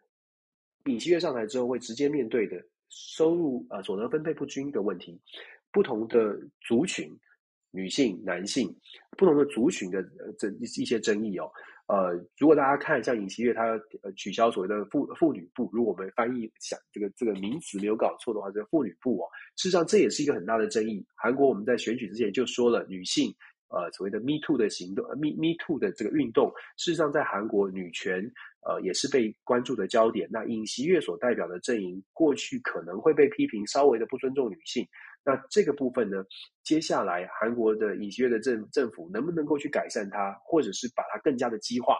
尹锡悦上台之后会直接面对的收入呃所得分配不均的问题，不同的族群，女性、男性，不同的族群的这一一些争议哦。呃，如果大家看像尹锡悦他呃取消所谓的妇妇女部，如果我们翻译想这个这个名词没有搞错的话，这个妇女部哦，事实上这也是一个很大的争议。韩国我们在选举之前就说了，女性呃所谓的 Me Too 的行动，Me Me Too 的这个运动，事实上在韩国女权呃也是被关注的焦点。那尹锡悦所代表的阵营过去可能会被批评稍微的不尊重女性，那这个部分呢，接下来韩国的尹锡悦的政政府能不能够去改善它，或者是把它更加的激化？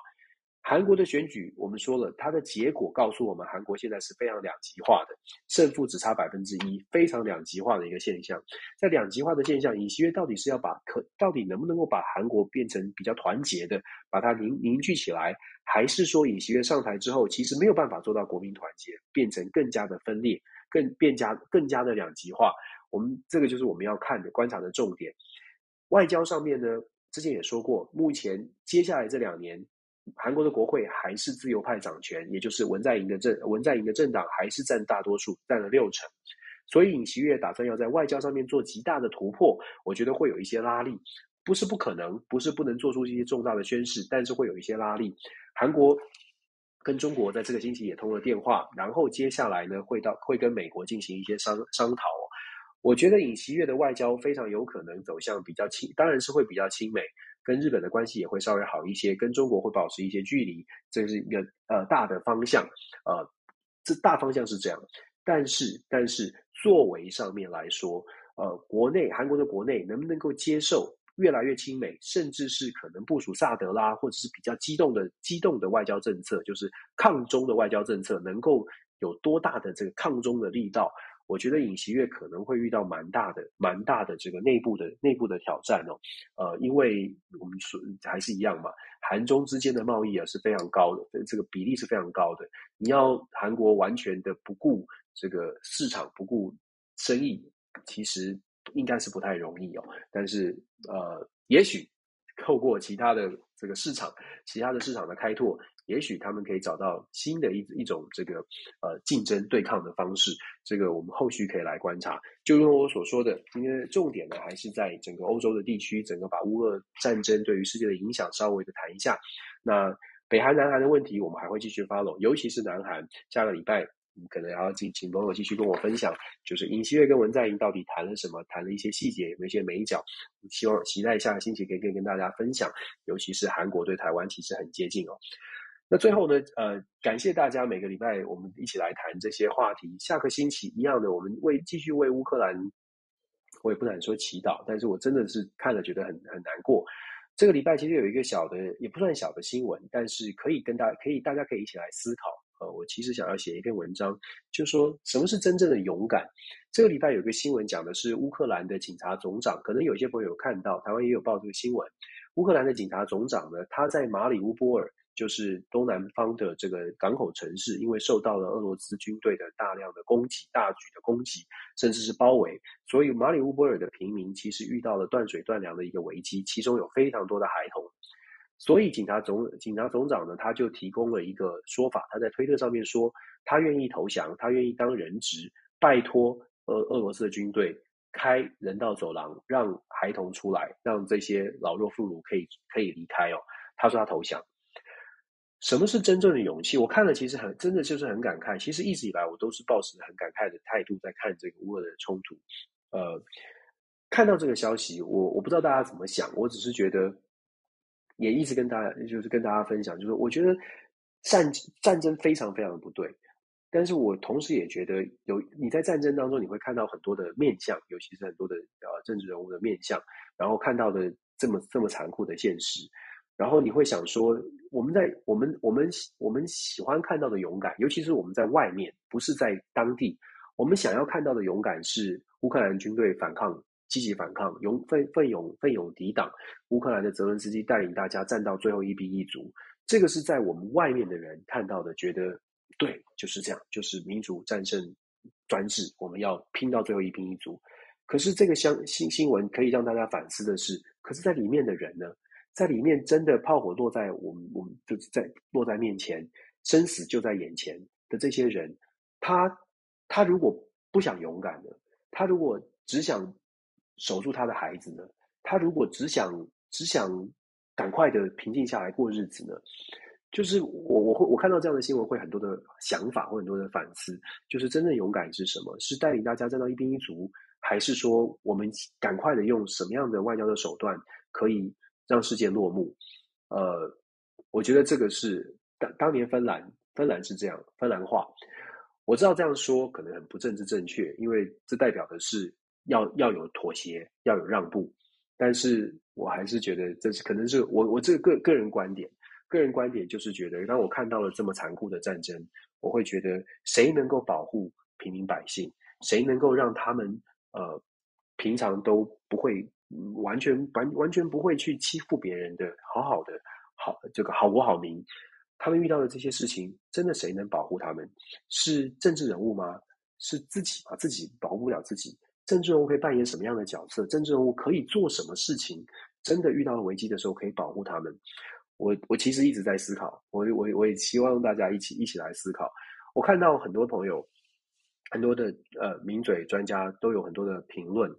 韩国的选举，我们说了，它的结果告诉我们，韩国现在是非常两极化的，胜负只差百分之一，非常两极化的一个现象。在两极化的现象，尹锡悦到底是要把可到底能不能够把韩国变成比较团结的，把它凝凝聚起来，还是说尹锡悦上台之后，其实没有办法做到国民团结，变成更加的分裂，更变加更加的两极化？我们这个就是我们要看的观察的重点。外交上面呢，之前也说过，目前接下来这两年。韩国的国会还是自由派掌权，也就是文在寅的政文在寅的政党还是占大多数，占了六成。所以尹锡悦打算要在外交上面做极大的突破，我觉得会有一些拉力，不是不可能，不是不能做出一些重大的宣示，但是会有一些拉力。韩国跟中国在这个星期也通了电话，然后接下来呢会到会跟美国进行一些商商讨。我觉得尹锡悦的外交非常有可能走向比较亲，当然是会比较亲美。跟日本的关系也会稍微好一些，跟中国会保持一些距离，这是一个呃大的方向，呃，这大方向是这样。但是，但是作为上面来说，呃，国内韩国的国内能不能够接受越来越亲美，甚至是可能部署萨德拉或者是比较激动的激动的外交政策，就是抗中的外交政策，能够有多大的这个抗中的力道？我觉得尹锡悦可能会遇到蛮大的、蛮大的这个内部的内部的挑战哦，呃，因为我们说还是一样嘛，韩中之间的贸易啊是非常高的，这个比例是非常高的。你要韩国完全的不顾这个市场、不顾生意，其实应该是不太容易哦。但是呃，也许透过其他的这个市场、其他的市场的开拓。也许他们可以找到新的一一种这个呃竞争对抗的方式，这个我们后续可以来观察。就如我所说的，今天的重点呢还是在整个欧洲的地区，整个把乌俄战争对于世界的影响稍微的谈一下。那北韩、南韩的问题，我们还会继续 follow，尤其是南韩，下个礼拜可能要请请朋友继续跟我分享，就是尹锡悦跟文在寅到底谈了什么，谈了一些细节，有没有一些眉角？希望期待下个星期可以跟跟大家分享，尤其是韩国对台湾其实很接近哦。那最后呢，呃，感谢大家每个礼拜我们一起来谈这些话题。下个星期一样的，我们为继续为乌克兰，我也不敢说祈祷，但是我真的是看了觉得很很难过。这个礼拜其实有一个小的，也不算小的新闻，但是可以跟大家可以大家可以一起来思考。呃，我其实想要写一篇文章，就说什么是真正的勇敢。这个礼拜有一个新闻讲的是乌克兰的警察总长，可能有些朋友有看到，台湾也有报这个新闻。乌克兰的警察总长呢，他在马里乌波尔。就是东南方的这个港口城市，因为受到了俄罗斯军队的大量的攻击、大举的攻击，甚至是包围，所以马里乌波尔的平民其实遇到了断水断粮的一个危机，其中有非常多的孩童。所以警察总警察总长呢，他就提供了一个说法，他在推特上面说，他愿意投降，他愿意当人质，拜托俄俄罗斯的军队开人道走廊，让孩童出来，让这些老弱妇孺可以可以离开哦。他说他投降。什么是真正的勇气？我看了，其实很真的就是很感慨。其实一直以来，我都是抱持很感慨的态度在看这个乌俄的冲突。呃，看到这个消息，我我不知道大家怎么想，我只是觉得，也一直跟大家就是跟大家分享，就是我觉得战战争非常非常的不对，但是我同时也觉得有你在战争当中，你会看到很多的面相，尤其是很多的呃政治人物的面相，然后看到的这么这么残酷的现实。然后你会想说，我们在我们我们我们喜欢看到的勇敢，尤其是我们在外面，不是在当地，我们想要看到的勇敢是乌克兰军队反抗，积极反抗，勇奋奋勇奋勇抵挡，乌克兰的泽伦斯基带领大家战到最后一兵一卒。这个是在我们外面的人看到的，觉得对，就是这样，就是民主战胜专制，我们要拼到最后一兵一卒。可是这个相新新闻可以让大家反思的是，可是在里面的人呢？在里面，真的炮火落在我们，我们就是在落在面前，生死就在眼前的这些人，他他如果不想勇敢的，他如果只想守住他的孩子呢？他如果只想只想赶快的平静下来过日子呢？就是我我会我看到这样的新闻，会很多的想法，或很多的反思，就是真正勇敢是什么？是带领大家站到一兵一卒，还是说我们赶快的用什么样的外交的手段？可以让世界落幕。呃，我觉得这个是当当年芬兰，芬兰是这样，芬兰话。我知道这样说可能很不政治正确，因为这代表的是要要有妥协，要有让步。但是我还是觉得这是可能是我我这个个个人观点，个人观点就是觉得，当我看到了这么残酷的战争，我会觉得谁能够保护平民百姓，谁能够让他们呃平常都不会完全完完全不会去欺负别人的，好好的好这个好国好民。他们遇到的这些事情，真的谁能保护他们？是政治人物吗？是自己吗？自己保护不了自己。政治人物可以扮演什么样的角色？政治人物可以做什么事情？真的遇到了危机的时候，可以保护他们。我我其实一直在思考，我我我也希望大家一起一起来思考。我看到很多朋友，很多的呃名嘴专家都有很多的评论。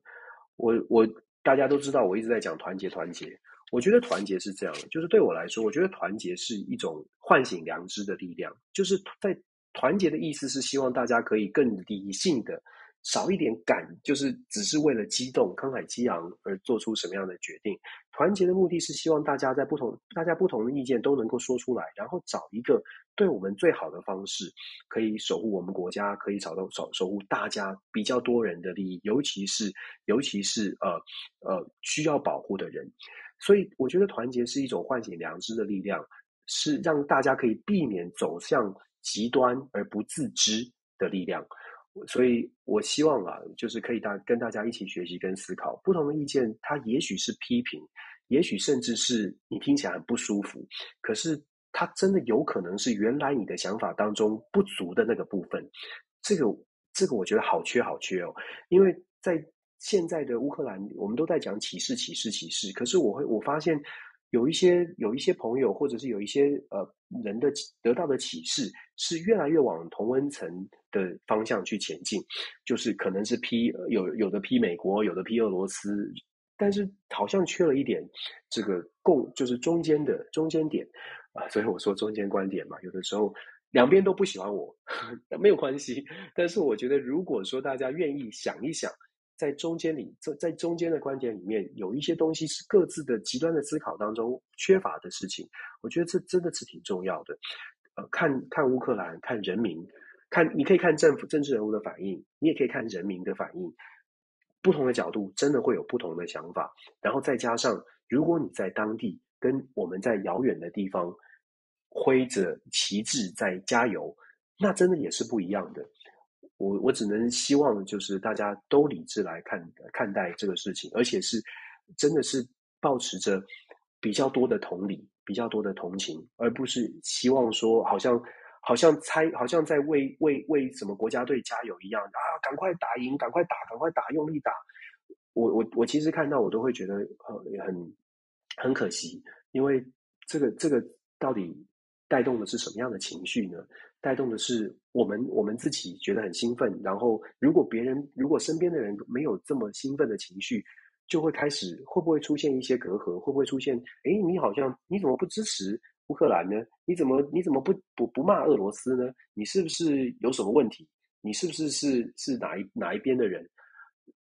我我大家都知道，我一直在讲团结团结。我觉得团结是这样的，就是对我来说，我觉得团结是一种唤醒良知的力量。就是在团结的意思是希望大家可以更理性的，少一点感，就是只是为了激动、慷慨激昂而做出什么样的决定。团结的目的是希望大家在不同、大家不同的意见都能够说出来，然后找一个对我们最好的方式，可以守护我们国家，可以找到守守护大家比较多人的利益，尤其是尤其是呃呃需要保护的人。所以，我觉得团结是一种唤醒良知的力量，是让大家可以避免走向极端而不自知的力量。所以我希望啊，就是可以大跟大家一起学习跟思考不同的意见，它也许是批评，也许甚至是你听起来很不舒服，可是它真的有可能是原来你的想法当中不足的那个部分。这个这个，我觉得好缺好缺哦，因为在。现在的乌克兰，我们都在讲启示、启示、启示。可是我会，我发现有一些有一些朋友，或者是有一些呃人的得到的启示，是越来越往同温层的方向去前进。就是可能是批有有的批美国，有的批俄罗斯，但是好像缺了一点这个共，就是中间的中间点啊。所以我说中间观点嘛，有的时候两边都不喜欢我，没有关系。但是我觉得，如果说大家愿意想一想。在中间里，在在中间的观点里面，有一些东西是各自的极端的思考当中缺乏的事情。我觉得这真的是挺重要的。呃，看看乌克兰，看人民，看你可以看政府政治人物的反应，你也可以看人民的反应。不同的角度，真的会有不同的想法。然后再加上，如果你在当地跟我们在遥远的地方挥着旗帜在加油，那真的也是不一样的。我我只能希望，就是大家都理智来看看待这个事情，而且是真的是保持着比较多的同理、比较多的同情，而不是希望说好像好像猜好像在为为为什么国家队加油一样啊！赶快打赢，赶快打，赶快打，用力打！我我我其实看到我都会觉得很很很可惜，因为这个这个到底带动的是什么样的情绪呢？带动的是我们我们自己觉得很兴奋，然后如果别人如果身边的人没有这么兴奋的情绪，就会开始会不会出现一些隔阂？会不会出现？哎，你好像你怎么不支持乌克兰呢？你怎么你怎么不不不骂俄罗斯呢？你是不是有什么问题？你是不是是是哪一哪一边的人？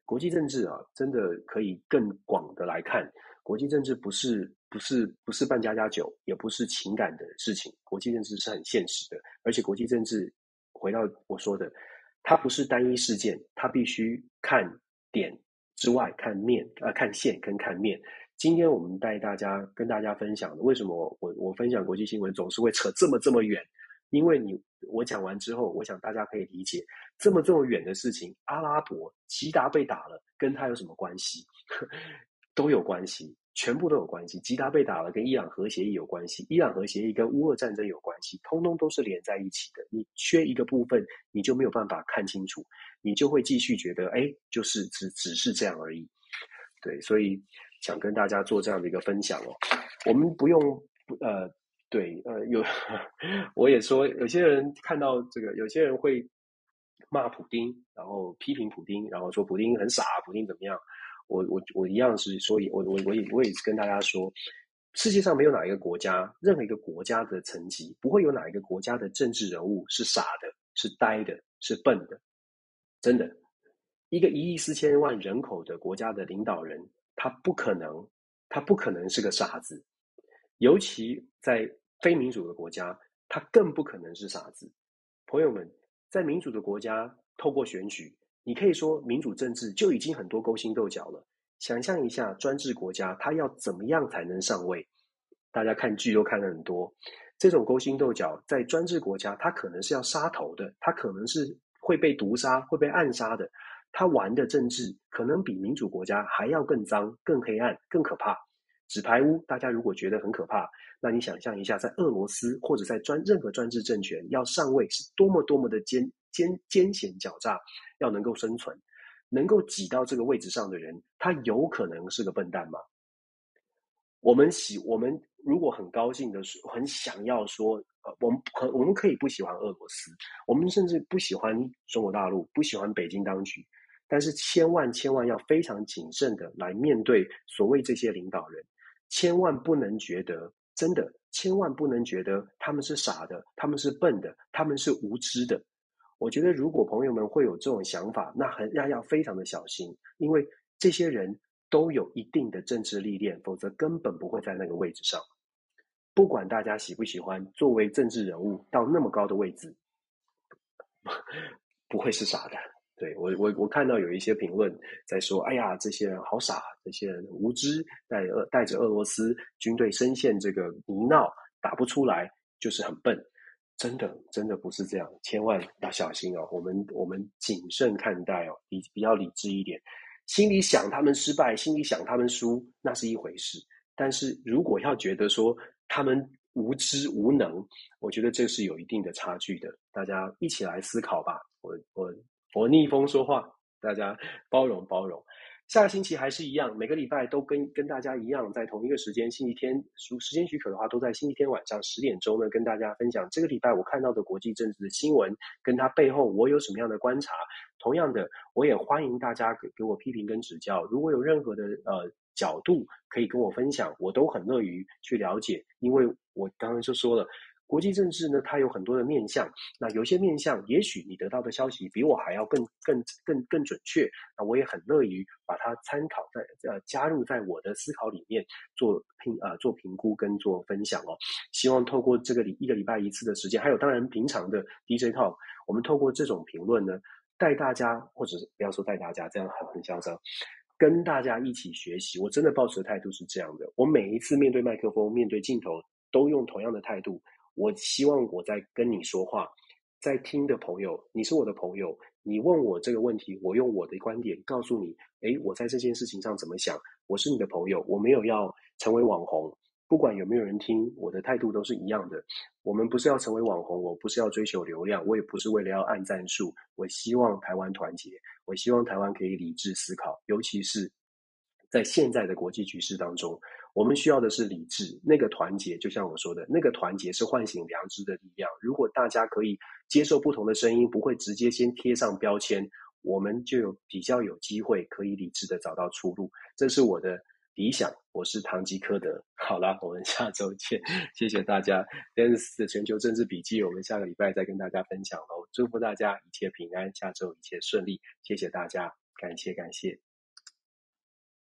国际政治啊，真的可以更广的来看，国际政治不是。不是不是扮家家酒，也不是情感的事情。国际政治是很现实的，而且国际政治回到我说的，它不是单一事件，它必须看点之外看面，呃，看线跟看面。今天我们带大家跟大家分享的，为什么我我分享国际新闻总是会扯这么这么远？因为你我讲完之后，我想大家可以理解，这么这么远的事情，阿拉伯吉达被打了，跟他有什么关系？都有关系。全部都有关系，吉达被打了，跟伊朗核协议有关系，伊朗核协议跟乌俄战争有关系，通通都是连在一起的。你缺一个部分，你就没有办法看清楚，你就会继续觉得，哎，就是只只是这样而已。对，所以想跟大家做这样的一个分享哦。我们不用，呃，对，呃，有，我也说，有些人看到这个，有些人会骂普丁，然后批评普丁，然后说普丁很傻，普丁怎么样？我我我一样是所以，我我我也我也跟大家说，世界上没有哪一个国家，任何一个国家的层级，不会有哪一个国家的政治人物是傻的，是呆的，是笨的。真的，一个一亿四千万人口的国家的领导人，他不可能他不可能是个傻子，尤其在非民主的国家，他更不可能是傻子。朋友们，在民主的国家，透过选举，你可以说民主政治就已经很多勾心斗角了。想象一下，专制国家他要怎么样才能上位？大家看剧都看了很多，这种勾心斗角，在专制国家，他可能是要杀头的，他可能是会被毒杀、会被暗杀的。他玩的政治可能比民主国家还要更脏、更黑暗、更可怕。纸牌屋，大家如果觉得很可怕，那你想象一下，在俄罗斯或者在专任何专制政权要上位，是多么多么的艰艰艰险狡诈，要能够生存。能够挤到这个位置上的人，他有可能是个笨蛋吗？我们喜，我们如果很高兴的是，很想要说，呃，我们可我们可以不喜欢俄罗斯，我们甚至不喜欢中国大陆，不喜欢北京当局，但是千万千万要非常谨慎的来面对所谓这些领导人，千万不能觉得真的，千万不能觉得他们是傻的，他们是笨的，他们是无知的。我觉得，如果朋友们会有这种想法，那很要要非常的小心，因为这些人都有一定的政治历练，否则根本不会在那个位置上。不管大家喜不喜欢，作为政治人物到那么高的位置，不会是傻的。对，我我我看到有一些评论在说：“哎呀，这些人好傻，这些人无知，带俄带着俄罗斯军队深陷这个泥淖，打不出来，就是很笨。”真的，真的不是这样，千万要小心哦。我们我们谨慎看待哦，比比较理智一点。心里想他们失败，心里想他们输，那是一回事。但是如果要觉得说他们无知无能，我觉得这是有一定的差距的。大家一起来思考吧。我我我逆风说话，大家包容包容。下个星期还是一样，每个礼拜都跟跟大家一样，在同一个时间，星期天，如时间许可的话，都在星期天晚上十点钟呢，跟大家分享这个礼拜我看到的国际政治的新闻，跟它背后我有什么样的观察。同样的，我也欢迎大家给给我批评跟指教，如果有任何的呃角度可以跟我分享，我都很乐于去了解，因为我刚刚就说了。国际政治呢，它有很多的面向。那有些面向，也许你得到的消息比我还要更、更、更、更准确。那我也很乐于把它参考在呃加入在我的思考里面做评呃做评估跟做分享哦。希望透过这个礼一个礼拜一次的时间，还有当然平常的 DJ Talk，我们透过这种评论呢，带大家或者是不要说带大家，这样很很嚣张，跟大家一起学习。我真的抱持的态度是这样的，我每一次面对麦克风、面对镜头，都用同样的态度。我希望我在跟你说话，在听的朋友，你是我的朋友，你问我这个问题，我用我的观点告诉你，诶，我在这件事情上怎么想？我是你的朋友，我没有要成为网红，不管有没有人听，我的态度都是一样的。我们不是要成为网红，我不是要追求流量，我也不是为了要按赞数。我希望台湾团结，我希望台湾可以理智思考，尤其是在现在的国际局势当中。我们需要的是理智，那个团结，就像我说的，那个团结是唤醒良知的力量。如果大家可以接受不同的声音，不会直接先贴上标签，我们就有比较有机会可以理智的找到出路。这是我的理想。我是唐吉诃德。好啦，我们下周见，谢谢大家。Dennis 的全球政治笔记，我们下个礼拜再跟大家分享喽。祝福大家一切平安，下周一切顺利。谢谢大家，感谢感谢。